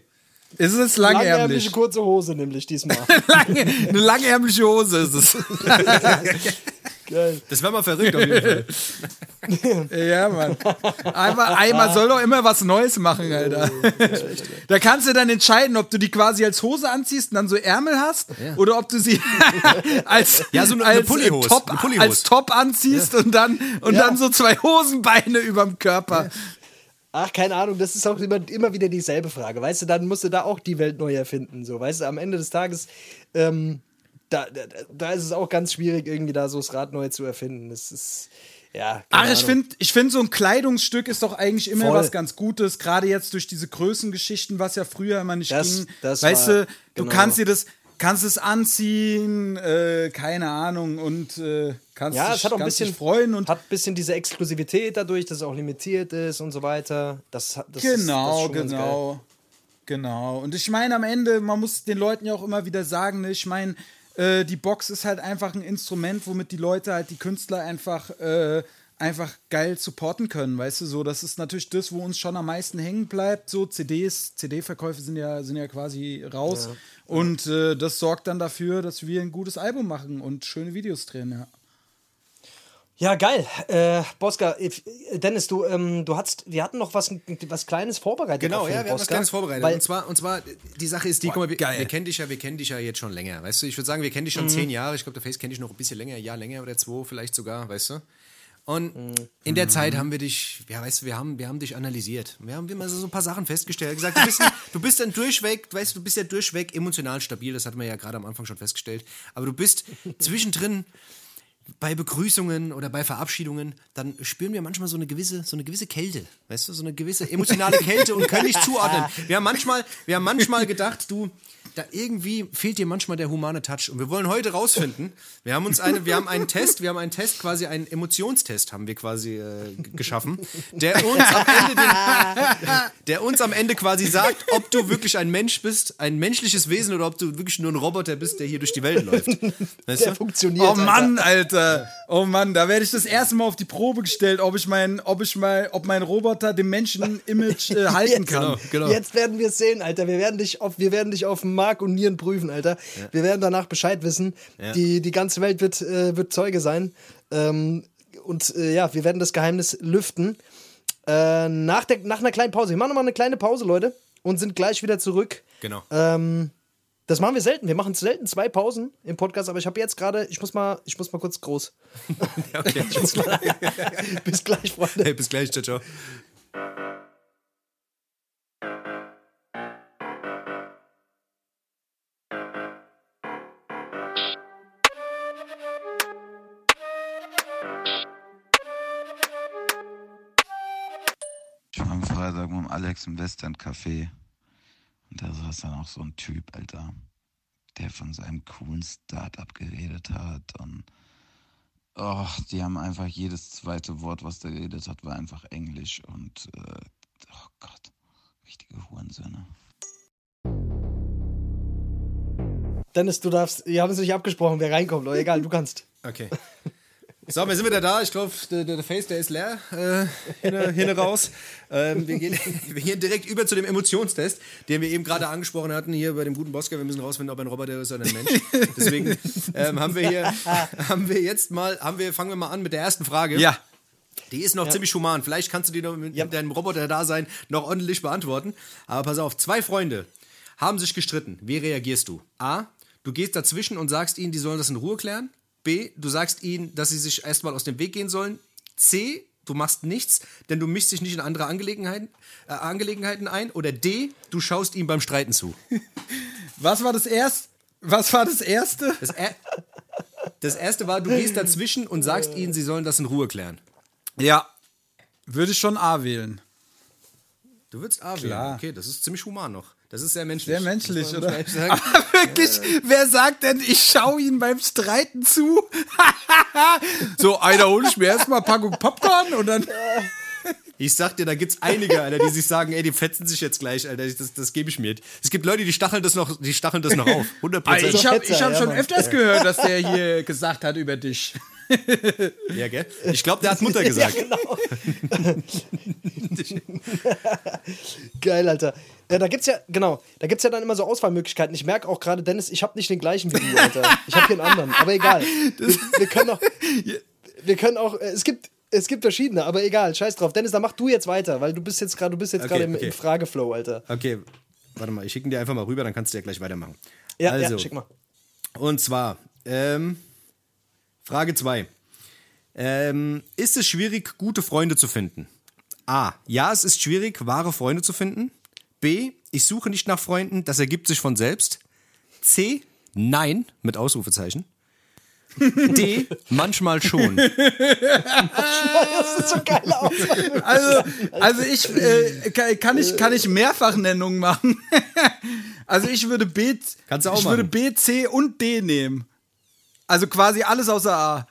es ist Langärmliche langärmlich. kurze Hose nämlich diesmal. Lange, eine langärmliche Hose ist es. Geil. Das wäre mal verrückt auf jeden Fall. Ja, Mann. Einmal, einmal soll doch immer was Neues machen, Alter. Da kannst du dann entscheiden, ob du die quasi als Hose anziehst und dann so Ärmel hast oder ob du sie als, Ja, so eine- als, Pullohose, Top, eine Pullohose. als Top anziehst und dann, und Ja. dann so zwei Hosenbeine überm Körper. Ach, keine Ahnung, das ist auch immer, immer wieder dieselbe Frage. Weißt du, dann musst du da auch die Welt neu erfinden. So, weißt du, am Ende des Tages, ähm, da, da, da ist es auch ganz schwierig, irgendwie da so das Rad neu zu erfinden. Das ist, ja. Ach, ich finde, ich find, so ein Kleidungsstück ist doch eigentlich immer Voll. was ganz Gutes, gerade jetzt durch diese Größengeschichten, was ja früher immer nicht Das- ging. das weißt war- du, du genau. kannst dir das, kannst es anziehen, äh, keine Ahnung, und äh, kannst, Ja, dich, es hat auch ein bisschen, freuen und hat ein bisschen diese Exklusivität dadurch, dass es auch limitiert ist und so weiter. Das, das ist, das ist Genau, genau. Genau. Und ich meine, am Ende, man muss den Leuten ja auch immer wieder sagen, ne, ich meine, äh, die Box ist halt einfach ein Instrument, womit die Leute halt die Künstler einfach, äh, einfach geil supporten können, weißt du, so, das ist natürlich das, wo uns schon am meisten hängen bleibt, so. CDs, CD-Verkäufe sind ja, sind ja quasi raus. Und äh, das sorgt dann dafür, dass wir ein gutes Album machen und schöne Videos drehen, ja. Ja, geil. Äh, Boska, Dennis, du, ähm, du hattest, wir hatten noch was, was Kleines vorbereitet. Genau, ja, wir haben was Boska, Kleines vorbereitet. Weil, und, zwar, und zwar, die Sache ist die, guck mal, wir, geil. wir kennen dich ja, wir kennen dich ja jetzt schon länger, weißt du? Ich würde sagen, wir kennen dich schon Mhm. zehn Jahre. Ich glaube, der Face kennt dich noch ein bisschen länger, ein Jahr länger oder zwei vielleicht sogar, weißt du? Und Mhm. in der Zeit haben wir dich, ja, weißt du, wir haben, wir haben dich analysiert. Wir haben immer so ein paar Sachen festgestellt. Gesagt, du bist, du bist dann durchweg, weißt du, du bist ja durchweg emotional stabil. Das hatten wir ja gerade am Anfang schon festgestellt. Aber du bist zwischendrin bei Begrüßungen oder bei Verabschiedungen, dann spüren wir manchmal so eine gewisse, so eine gewisse Kälte, weißt du, so eine gewisse emotionale Kälte und können nicht zuordnen. Wir haben manchmal, wir haben manchmal gedacht, du, da irgendwie fehlt dir manchmal der humane Touch. Und wir wollen heute rausfinden, wir haben uns eine, wir haben einen Test, wir haben einen Test, quasi einen Emotionstest haben wir quasi äh, geschaffen, der uns am Ende den, der uns am Ende quasi sagt, ob du wirklich ein Mensch bist, ein menschliches Wesen oder ob du wirklich nur ein Roboter bist, der hier durch die Welt läuft. Weißt Der du? funktioniert. Oh Mann, Alter. Oh Mann, da werde ich das erste Mal auf die Probe gestellt, ob ich mein, ob ich mal, ob mein Roboter dem Menschen-Image äh, halten Jetzt, kann. genau. jetzt werden wir es sehen, Alter. Wir werden dich auf, wir werden dich auf Mark und Nieren prüfen, Alter. Wir werden danach Bescheid wissen. Die, die ganze Welt wird, äh, wird Zeuge sein. Ähm, und äh, ja, wir werden das Geheimnis lüften. Äh, nach, der, nach einer kleinen Pause. Wir machen nochmal eine kleine Pause, Leute. Und sind gleich wieder zurück. Genau. Ähm, das machen wir selten. Wir machen selten zwei Pausen im Podcast, aber ich habe jetzt gerade, ich muss mal, ich muss mal kurz groß. Okay. Bis gleich, Freunde. Hey, bis gleich, ciao, ciao. Freitag mit dem Alex im Western Café. Und da saß dann auch so ein Typ, Alter, der von seinem coolen Start-up geredet hat. Und oh, die haben einfach jedes zweite Wort, was der geredet hat, war einfach Englisch. Und äh, oh Gott, richtige Hurensöhne. Dennis, du darfst, wir haben es nicht abgesprochen, wer reinkommt, aber egal, du kannst. Okay. So, wir sind wieder da. Ich glaube, der, der Face, der ist leer. Äh, hinne raus. Ähm, wir, gehen, wir gehen direkt über zu dem Emotionstest, den wir eben gerade angesprochen hatten, hier bei dem guten Bosker. Wir müssen rausfinden, ob ein Roboter ist oder ein Mensch. Deswegen ähm, haben wir hier, haben wir jetzt mal, haben wir, fangen wir mal an mit der ersten Frage. Ja. Die ist noch ziemlich human. Vielleicht kannst du die noch mit, mit deinem Roboter-Dasein noch ordentlich beantworten. Aber pass auf, zwei Freunde haben sich gestritten. Wie reagierst du? A. Du gehst dazwischen und sagst ihnen, die sollen das in Ruhe klären. B. Du sagst ihnen, dass sie sich erstmal aus dem Weg gehen sollen. C. Du machst nichts, denn du mischst dich nicht in andere Angelegenheiten, äh, Angelegenheiten ein. Oder D. Du schaust ihm beim Streiten zu. Was war das erste? Was war das erste? Das, er das erste war, du gehst dazwischen und sagst ihnen, sie sollen das in Ruhe klären. Ja. Würde ich schon A wählen. Du würdest A wählen. Klar. Okay, das ist ziemlich human noch. Das ist sehr menschlich. Sehr menschlich, oder? wirklich, wer sagt denn, ich schaue ihn beim Streiten zu? so, einer hol ich mir erstmal eine Packung Popcorn und dann. Ich sag dir, da gibt's einige, Alter, die sich sagen, ey, die fetzen sich jetzt gleich, Alter, das, das gebe ich mir. Es gibt Leute, die stacheln das noch, die stacheln das noch auf. 100 Prozent. Ich habe Fetzer, ich hab ja, schon Mann. öfters gehört, dass der hier gesagt hat über dich. Ja, gell? Ich glaube, der hat Mutter gesagt. Geil, Alter. Ja, da gibt's ja, genau, da gibt's ja dann immer so Auswahlmöglichkeiten. Ich merke auch gerade, Dennis, ich habe nicht den gleichen wie du, Alter. Ich habe hier einen anderen. Aber egal. Wir, wir können auch, wir können auch, äh, es gibt, es gibt verschiedene, aber egal, scheiß drauf. Dennis, dann mach du jetzt weiter, weil du bist jetzt gerade, du bist jetzt Okay, gerade im, okay. im Frageflow, Alter. Okay, warte mal, ich schicke ihn dir einfach mal rüber, dann kannst du ja gleich weitermachen. Ja, also, ja, schick mal. Und zwar, ähm, Frage 2. Ähm, ist es schwierig, gute Freunde zu finden? A. Ja, es ist schwierig, wahre Freunde zu finden. B. Ich suche nicht nach Freunden, das ergibt sich von selbst. C. Nein, mit Ausrufezeichen. D. Manchmal schon. Das ist so geile Auswahl. Also, also ich, äh, kann, ich kann ich Mehrfachnennungen machen. also ich würde B, Kannst du auch ich würde machen. B, C und D nehmen. Also quasi alles außer A.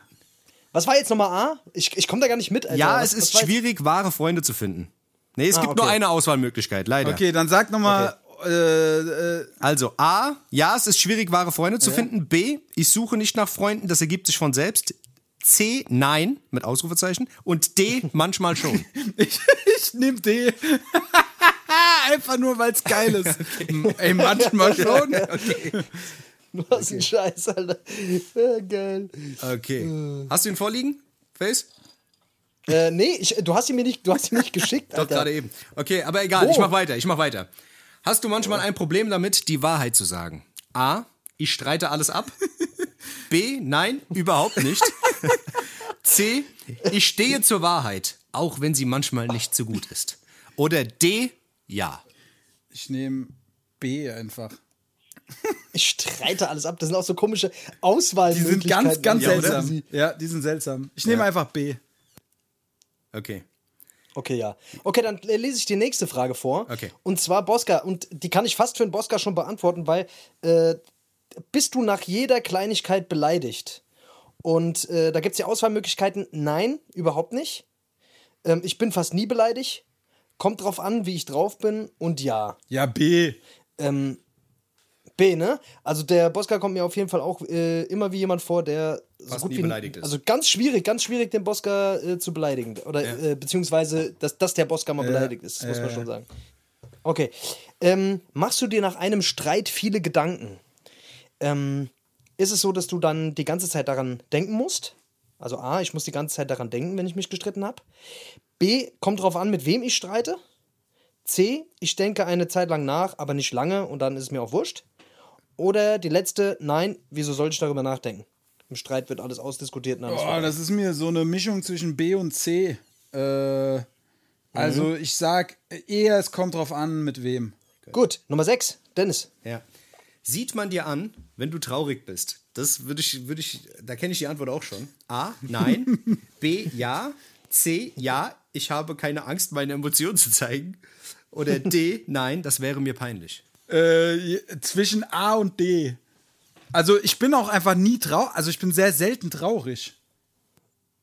Was war jetzt nochmal A? Ich, ich komme da gar nicht mit, Alter. Ja, was, es ist war jetzt- schwierig, wahre Freunde zu finden. Nee, es Ah, gibt nur okay. eine Auswahlmöglichkeit, leider. Okay, dann sag nochmal. Äh, äh, Also A, ja, es ist schwierig, wahre Freunde zu finden. B, ich suche nicht nach Freunden, das ergibt sich von selbst. C, nein, mit Ausrufezeichen. Und D, manchmal schon. ich ich nehme D. Einfach nur, weil es geil ist. Ey, manchmal schon. Du hast einen Scheiß, Alter. Ja, geil. Okay. Hast du ihn vorliegen, Face? Äh, nee, ich, du hast ihn mir nicht, du hast ihn nicht geschickt, Doch, Alter. gerade eben. Okay, aber egal, Wo? ich mach weiter, ich mach weiter. Hast du manchmal ein Problem damit, die Wahrheit zu sagen? A, ich streite alles ab. B, nein, überhaupt nicht. C, ich stehe zur Wahrheit, auch wenn sie manchmal nicht so gut ist. Oder D, ja. Ich nehme B einfach. Ich streite alles ab. Das sind auch so komische Die Auswahlmöglichkeiten. sind ganz, ganz Ja, oder? seltsam. Ja, die sind seltsam. Ich nehme Ja. einfach B. Okay. Okay, ja. Okay, dann lese ich die nächste Frage vor. Okay. Und zwar Bosca. Und die kann ich fast für den Bosca schon beantworten, weil äh, bist du nach jeder Kleinigkeit beleidigt? Und äh, da gibt es die Auswahlmöglichkeiten. Nein, überhaupt nicht. Ähm, ich bin fast nie beleidigt. Kommt drauf an, wie ich drauf bin. Und ja. Ja, B. Ähm, B, ne? Also der Bosca kommt mir auf jeden Fall auch äh, immer wie jemand vor, der so Fast gut wie beleidigt ist. Also ganz schwierig, ganz schwierig, den Bosca äh, zu beleidigen. Oder äh, beziehungsweise, dass, dass der Bosca mal beleidigt ist, muss man schon sagen. Okay. Ähm, machst du dir nach einem Streit viele Gedanken? Ähm, ist es so, dass du dann die ganze Zeit daran denken musst? Also A, ich muss die ganze Zeit daran denken, wenn ich mich gestritten habe. B, kommt drauf an, mit wem ich streite. C, ich denke eine Zeit lang nach, aber nicht lange und dann ist es mir auch wurscht. Oder die letzte, nein, wieso soll ich darüber nachdenken? Im Streit wird alles ausdiskutiert und alles Oh, das ist mir so eine Mischung zwischen B und C. Äh, also Mhm. ich sag eher, es kommt drauf an, mit wem. Gut, Nummer 6, Dennis. Ja. Sieht man dir an, wenn du traurig bist? Das würde ich, würde ich, da kenne ich die Antwort auch schon. A, nein. B, ja. C, ja, ich habe keine Angst, meine Emotionen zu zeigen. Oder D, nein, das wäre mir peinlich. Äh, zwischen A und D. Also ich bin auch einfach nie traurig, also ich bin sehr selten traurig.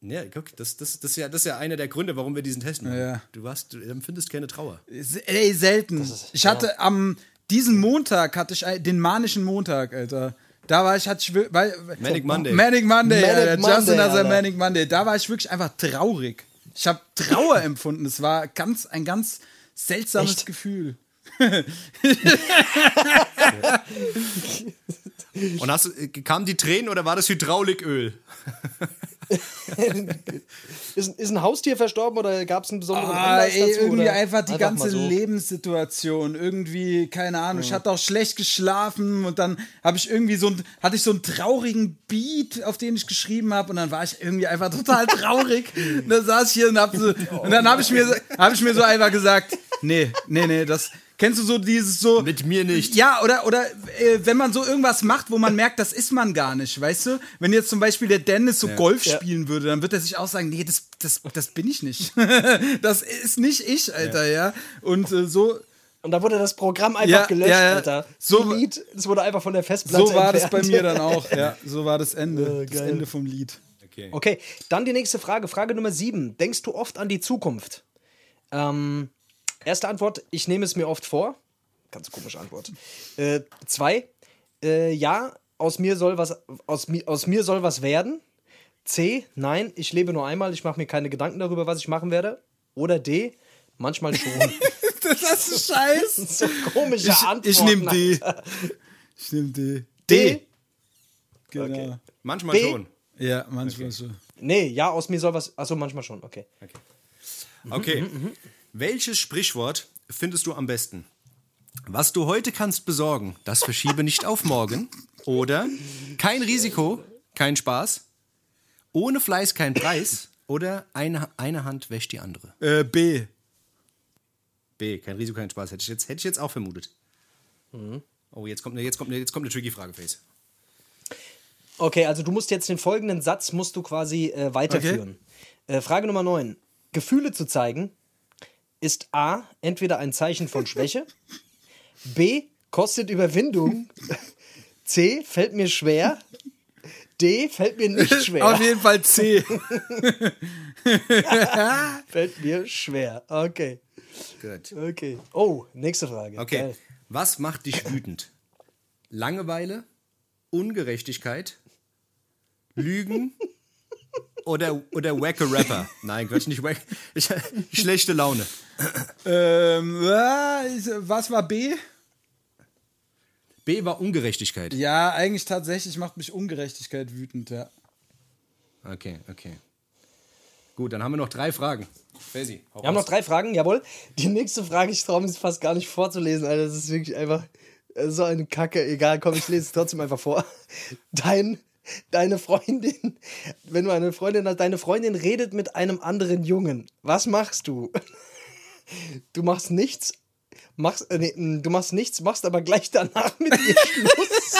Ja, guck, das, das, das, ist ja, das ist ja einer der Gründe, warum wir diesen Test machen. Ja. Du, hast, du empfindest keine Trauer. Ey, selten. ich hatte am diesen Montag hatte ich den manischen Montag, Alter. Da war ich, hatte ich weil, Manic Monday. Manic Monday, Manic Alter. Monday, Justin has a Alter. Manic Monday. Da war ich wirklich einfach traurig. Ich habe Trauer empfunden. Es war ganz ein ganz seltsames Echt? Gefühl. Und hast, äh, kamen die Tränen oder war das Hydrauliköl? Ist, ist ein Haustier verstorben oder gab es einen besonderen Ah, Anlass ey, dazu? irgendwie oder einfach die ganze mal so? Lebenssituation. Irgendwie, keine Ahnung, ich hatte auch schlecht geschlafen und dann habe ich irgendwie so ein, hatte ich so einen traurigen Beat, auf den ich geschrieben habe und dann war ich irgendwie einfach total traurig. und dann saß ich hier und, hab so, und dann habe ich, mir, hab ich mir so einfach gesagt, nee, nee, nee, das, kennst du so dieses so... Mit mir nicht. Ja, oder, oder äh, wenn man so irgendwas macht, wo man merkt, das ist man gar nicht, weißt du? Wenn jetzt zum Beispiel der Dennis so Golf Ja. spielen würde, dann wird er sich auch sagen, nee, das, das, das bin ich nicht. das ist nicht ich, Alter, ja. Und äh, so, Und da wurde das Programm einfach Ja, gelöscht, ja, ja. Alter. So- Delete, es wurde einfach von der Festplatte so war das entfernt. bei mir dann auch, ja. So war das Ende, Äh, das. Ende vom Lied. Okay. Okay, dann die nächste Frage. Frage Nummer 7. Denkst du oft an die Zukunft? Ähm, erste Antwort, ich nehme es mir oft vor. Ganz komische Antwort. Äh, zwei, äh, ja, aus mir, soll was, aus, mi- aus mir soll was werden. C, nein, ich lebe nur einmal, ich mache mir keine Gedanken darüber, was ich machen werde. Oder D, manchmal schon. Das ist scheiß. so komische Ich, Antworten. ich nehme D. Alter. Ich nehme D. D? Genau. Manchmal B? schon. Ja, manchmal so. Nee, ja, aus mir soll was. Achso, manchmal schon, okay. Okay. Welches Sprichwort findest du am besten? Was du heute kannst besorgen, das verschiebe nicht auf morgen. Oder kein Risiko, kein Spaß. Ohne Fleiß kein Preis. Oder eine, eine Hand wäscht die andere. Äh, B. B, kein Risiko, kein Spaß. Hätte ich jetzt, hätte ich jetzt auch vermutet. Oh, jetzt kommt, eine, jetzt, kommt eine, jetzt kommt eine tricky Frage, Face. Okay, also du musst jetzt den folgenden Satz musst du quasi äh, weiterführen. Äh, Frage Nummer 9. Gefühle zu zeigen ist A, entweder ein Zeichen von Schwäche, B, kostet Überwindung, C, fällt mir schwer, D, fällt mir nicht Auf schwer. jeden Fall C. Fällt mir schwer. Okay, Gut. okay. Oh, nächste Frage. Okay. Geil. Was macht dich wütend? Langeweile, Ungerechtigkeit, Lügen oder, oder wacke Rapper? Nein, Quatsch, nicht wack. Ich, schlechte Laune. ähm, was war B? B war Ungerechtigkeit. Ja, eigentlich tatsächlich macht mich Ungerechtigkeit wütend, ja. Okay, okay. Gut, dann haben wir noch drei Fragen. Faisy, Wir haben noch raus. drei Fragen, jawohl. Die nächste Frage, ich traue mich fast gar nicht vorzulesen, Alter. Das ist wirklich einfach so eine Kacke. Egal, komm, ich lese es trotzdem einfach vor. Dein, deine Freundin, wenn du eine Freundin hast, deine Freundin redet mit einem anderen Jungen. Was machst du? Du machst nichts. machst, äh, nee, m, du machst nichts, machst aber gleich danach mit ihr Schluss.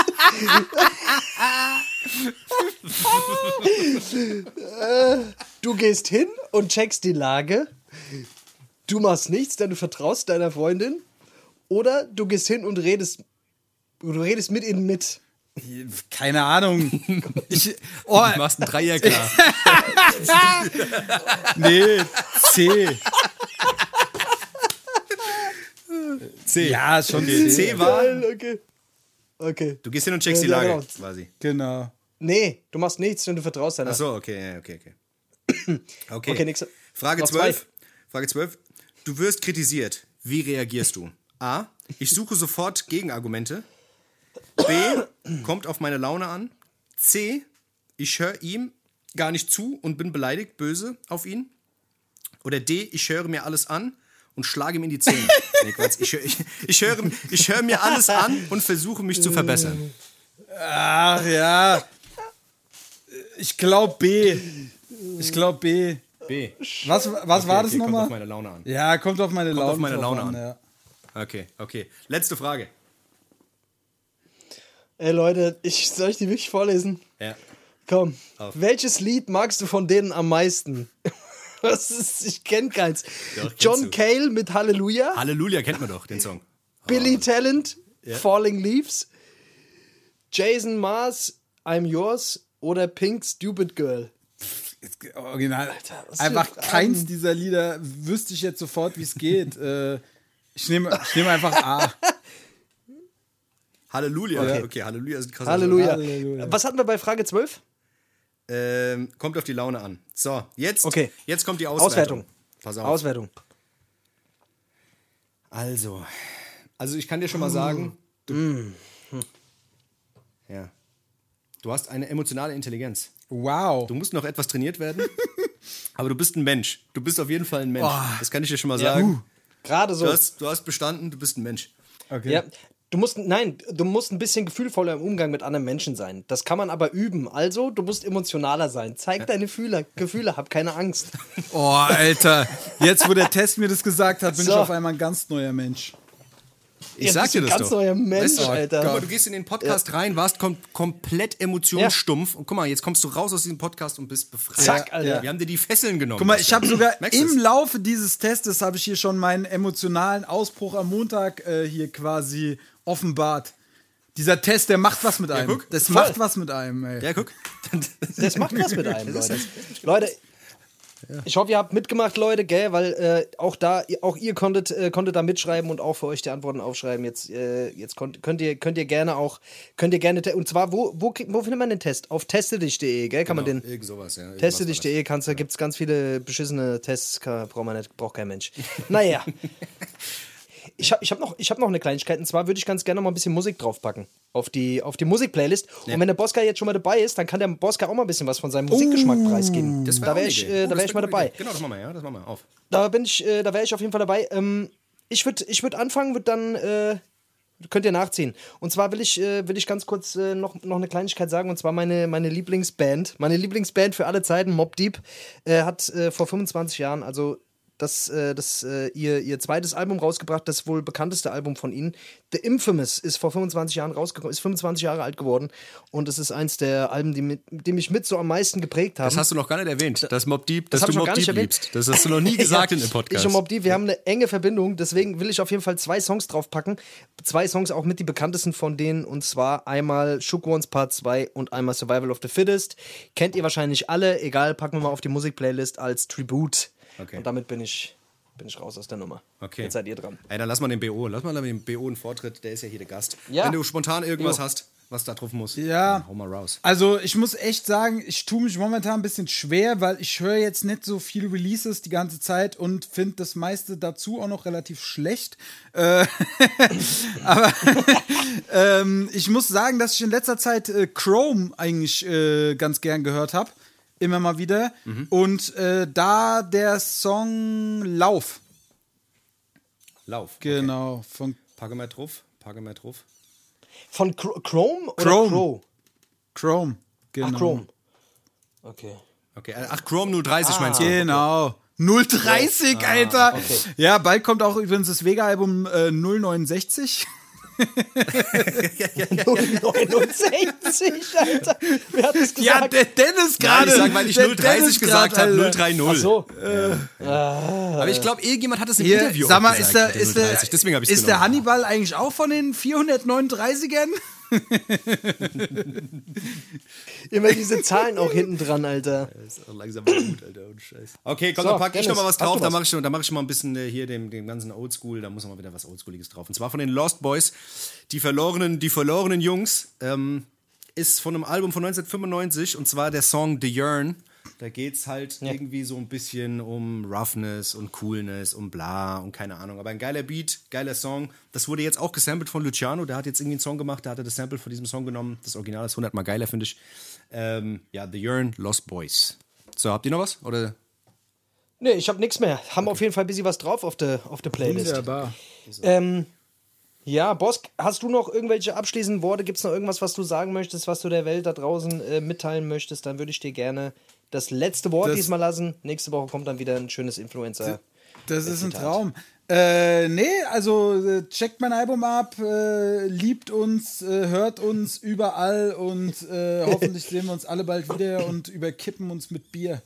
Äh, du gehst hin und checkst die Lage. Du machst nichts, denn du vertraust deiner Freundin. Oder du gehst hin und redest, du redest mit ihnen mit. Keine Ahnung. Ich, oh, Du machst einen Dreier klar. nee, C. C. Ja, schon. C. C war, okay. Okay. du gehst hin und checkst die Ja, Lage, genau. quasi. Genau. Nee, du machst nichts, denn du vertraust deiner. Ach so, okay, okay, okay. Okay, Okay, nächste. Frage Noch 12. zwei. Frage 12. Du wirst kritisiert. Wie reagierst du? A. Ich suche sofort Gegenargumente. B. Kommt auf meine Laune an. C. Ich höre ihm gar nicht zu und bin beleidigt, böse auf ihn. Oder D. Ich höre mir alles an und schlage ihm in die Zähne. nee, Quatsch. Ich, ich, ich, höre, ich höre mir alles an und versuche mich zu verbessern. Ach ja. Ich glaube B. Ich glaube B. B. Was, was war das okay, Kommt nochmal? auf meine Laune an. Ja, kommt auf meine Laune, auf meine Laune an. Ja. Okay, okay. Letzte Frage. Ey Leute, ich, soll ich die wirklich vorlesen? Ja. Komm. Auf. Welches Lied magst du von denen am meisten? Was ist, ich kenn keins. Doch, John. Cale mit Halleluja, Halleluja kennt man doch, den Song. Billy Talent, Falling Leaves, Jason Mars, I'm Yours oder Pink Stupid Girl. Original. für einfach keins dieser Lieder wüsste ich jetzt sofort, wie es geht. äh, ich nehme ich nehm einfach A. Halleluja. Okay, okay Halleluja ist ein krasser Halleluja. Halleluja. Was hatten wir bei Frage 12? Song. Ähm, kommt auf die Laune an. So, jetzt, Okay. jetzt kommt die Auswertung. Auswertung. Pass auf. Auswertung. Also, also ich kann dir schon mal sagen, du, ja, du hast eine emotionale Intelligenz. Wow. Du musst noch etwas trainiert werden, aber du bist ein Mensch. Du bist auf jeden Fall ein Mensch. Das kann ich dir schon mal sagen. Gerade so. Du, hast, du hast bestanden, du bist ein Mensch. Okay. Ja, du musst, nein, du musst ein bisschen gefühlvoller im Umgang mit anderen Menschen sein. Das kann man aber üben. Also, du musst emotionaler sein. Zeig deine Fühler, Gefühle, hab keine Angst. Oh, Alter. Jetzt, wo der Test mir das gesagt hat, bin So. ich auf einmal ein ganz neuer Mensch. Ich Jetzt sag dir das ganz doch. neuer Mensch, Weißt du, Alter. Guck mal, du gehst in den Podcast rein, warst kom komplett emotionsstumpf und guck mal, jetzt kommst du raus aus diesem Podcast und bist befreit. Zack, Alter. Wir haben dir die Fesseln genommen. Guck mal, ich habe sogar im Laufe dieses Testes habe ich hier schon meinen emotionalen Ausbruch am Montag äh, hier quasi offenbart. Dieser Test, der macht was mit einem. guck. das Voll. macht was mit einem, ey. Ja, guck. Das macht was mit einem, Leute. Leute, ich hoffe, ihr habt mitgemacht, Leute, gell, weil äh, auch da, auch ihr konntet, äh, konntet da mitschreiben und auch für euch die Antworten aufschreiben. Jetzt, äh, jetzt konnt, könnt ihr, könnt ihr gerne auch, könnt ihr gerne, und zwar, wo, wo, wo findet man den Test? Auf testedich.de, gell, kann man den, Irgend sowas, ja. Testedich.de kannst du, gibt's ganz viele beschissene Tests, kann, braucht man nicht, braucht kein Mensch. Naja. Ich habe ich hab noch, ich hab noch eine Kleinigkeit, und zwar würde ich ganz gerne noch mal ein bisschen Musik draufpacken. Auf die, auf die Musikplaylist. Und wenn der Boska jetzt schon mal dabei ist, dann kann der Boska auch mal ein bisschen was von seinem Musikgeschmack preisgeben. Das da wäre ich, äh, Oh, da wär ich mal dabei. Idee. Genau, das machen wir, ja. Das machen wir auf. Da bin ich, äh, da wäre ich auf jeden Fall dabei. Ähm, ich würde ich würd anfangen, würde dann, äh, könnt ihr nachziehen. Und zwar will ich, äh, will ich ganz kurz äh, noch, noch eine Kleinigkeit sagen, und zwar meine, meine Lieblingsband. Meine Lieblingsband für alle Zeiten, Mob Deep, äh, hat äh, vor 25 Jahren, also das, äh, das, äh, ihr, ihr zweites Album rausgebracht, das wohl bekannteste Album von ihnen. The Infamous ist vor 25 Jahren rausgekommen, ist 25 Jahre alt geworden und es ist eins der Alben, die, mit, die mich mit so am meisten geprägt haben. Das hast du noch gar nicht erwähnt, das Mob Deep, dass hab du Mob gar nicht Deep erwähnt. liebst. Das hast du noch nie gesagt Ja, in dem Podcast. Ich und Mob Deep, wir haben eine enge Verbindung, deswegen will ich auf jeden Fall zwei Songs draufpacken. Zwei Songs auch mit die bekanntesten von denen und zwar einmal Shook Ones Part 2 und einmal Survival of the Fittest. Kennt ihr wahrscheinlich alle, egal, packen wir mal auf die Musikplaylist als Tribute. Okay. Und damit bin ich, bin ich raus aus der Nummer. Okay. Jetzt seid ihr dran. Ey, dann lass mal den BO. Lass mal dem BO einen Vortritt, der ist ja hier der Gast. Ja. Wenn du spontan irgendwas Jo. hast, was da drauf muss, Ja. dann hau mal raus. Also ich muss echt sagen, ich tue mich momentan ein bisschen schwer, weil ich höre jetzt nicht so viel Releases die ganze Zeit und finde das meiste dazu auch noch relativ schlecht. Äh, aber ähm, ich muss sagen, dass ich in letzter Zeit äh, Chrome eigentlich äh, ganz gern gehört habe. Immer mal wieder. Und äh, da der Song Lauf. Lauf. Genau. Von Okay. Packe mal drauf. Packe mal drauf. Von Chr- Chrome oder Chrome. Crow? Chrome. Genau. Ach, Chrome. Okay. Okay. Ach, Chrome 030 meinst du? Genau. 030, Alter. Ja, bald kommt auch übrigens das Vega-Album äh, 069. 69, Alter. Wer hat das gesagt? Ja, der Dennis gerade. ich sag, weil ich der 030 Dennis gesagt habe, Alter. 030. Ach so. Aber ich glaube, irgendjemand hat es im Hier, Interview sag auch mal, gesagt, ist der, ist der, 030. Deswegen ist der. Hannibal eigentlich auch von den 439ern? Immer diese Zahlen auch hinten dran, Alter. ist auch langsam mal gut, Alter. Und Scheiß. Okay, komm, So, dann pack ich Dennis, noch mal was drauf. Da mache ich, da mach ich mal ein bisschen äh, hier dem, dem ganzen Oldschool. Da muss noch mal wieder was Oldschooliges drauf. Und zwar von den Lost Boys. Die verlorenen, die verlorenen Jungs. Ähm, ist von einem Album von 1995. Und zwar der Song The Yearn. Da geht's halt irgendwie so ein bisschen um Roughness und Coolness und bla und keine Ahnung. Aber ein geiler Beat, geiler Song. Das wurde jetzt auch gesampelt von Luciano. Der hat jetzt irgendwie einen Song gemacht. Der hatte das Sample von diesem Song genommen. Das Original ist 100 Mal geiler, finde ich. Ähm, ja, The Yearn, Lost Boys. So, habt ihr noch was? Oder? Nee, ich hab nichts mehr. Haben auf jeden Fall ein bisschen was drauf auf der auf der Playlist. Wunderbar. Ähm, ja, Boss, hast du noch irgendwelche abschließenden Worte? Gibt es noch irgendwas, was du sagen möchtest, was du der Welt da draußen äh, mitteilen möchtest? Dann würde ich dir gerne das letzte Wort Das- diesmal lassen. Nächste Woche kommt dann wieder ein schönes Influencer. Das ist ein. Traum. Äh, nee, also äh, checkt mein Album ab, äh, liebt uns, äh, hört uns überall und äh, hoffentlich sehen wir uns alle bald wieder und überkippen uns mit Bier.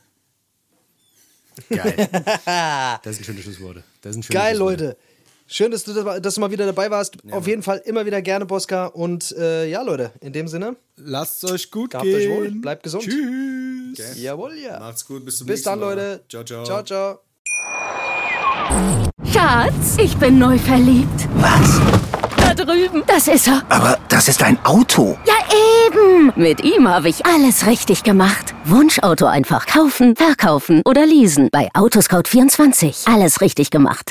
Geil. das sind schöne Schlussworte. Das sind schöne Geil. Leute. Schön, dass du, dass du mal wieder dabei warst. Auf jeden Fall immer wieder gerne, Boska. Und äh, ja, Leute, in dem Sinne, Lasst euch gut gehabt euch gehen. wohl, bleibt gesund. Tschüss. Jawohl, ja. Macht's gut, bis zum Bis nächsten dann, Mal. Leute. Ciao, ciao. Ciao, ciao. Schatz, ich bin neu verliebt. Was? Da drüben. Das ist er. Aber das ist ein Auto. Ja, eben. Mit ihm habe ich alles richtig gemacht. Wunschauto einfach kaufen, verkaufen oder leasen. Bei Autoscout24. Alles richtig gemacht.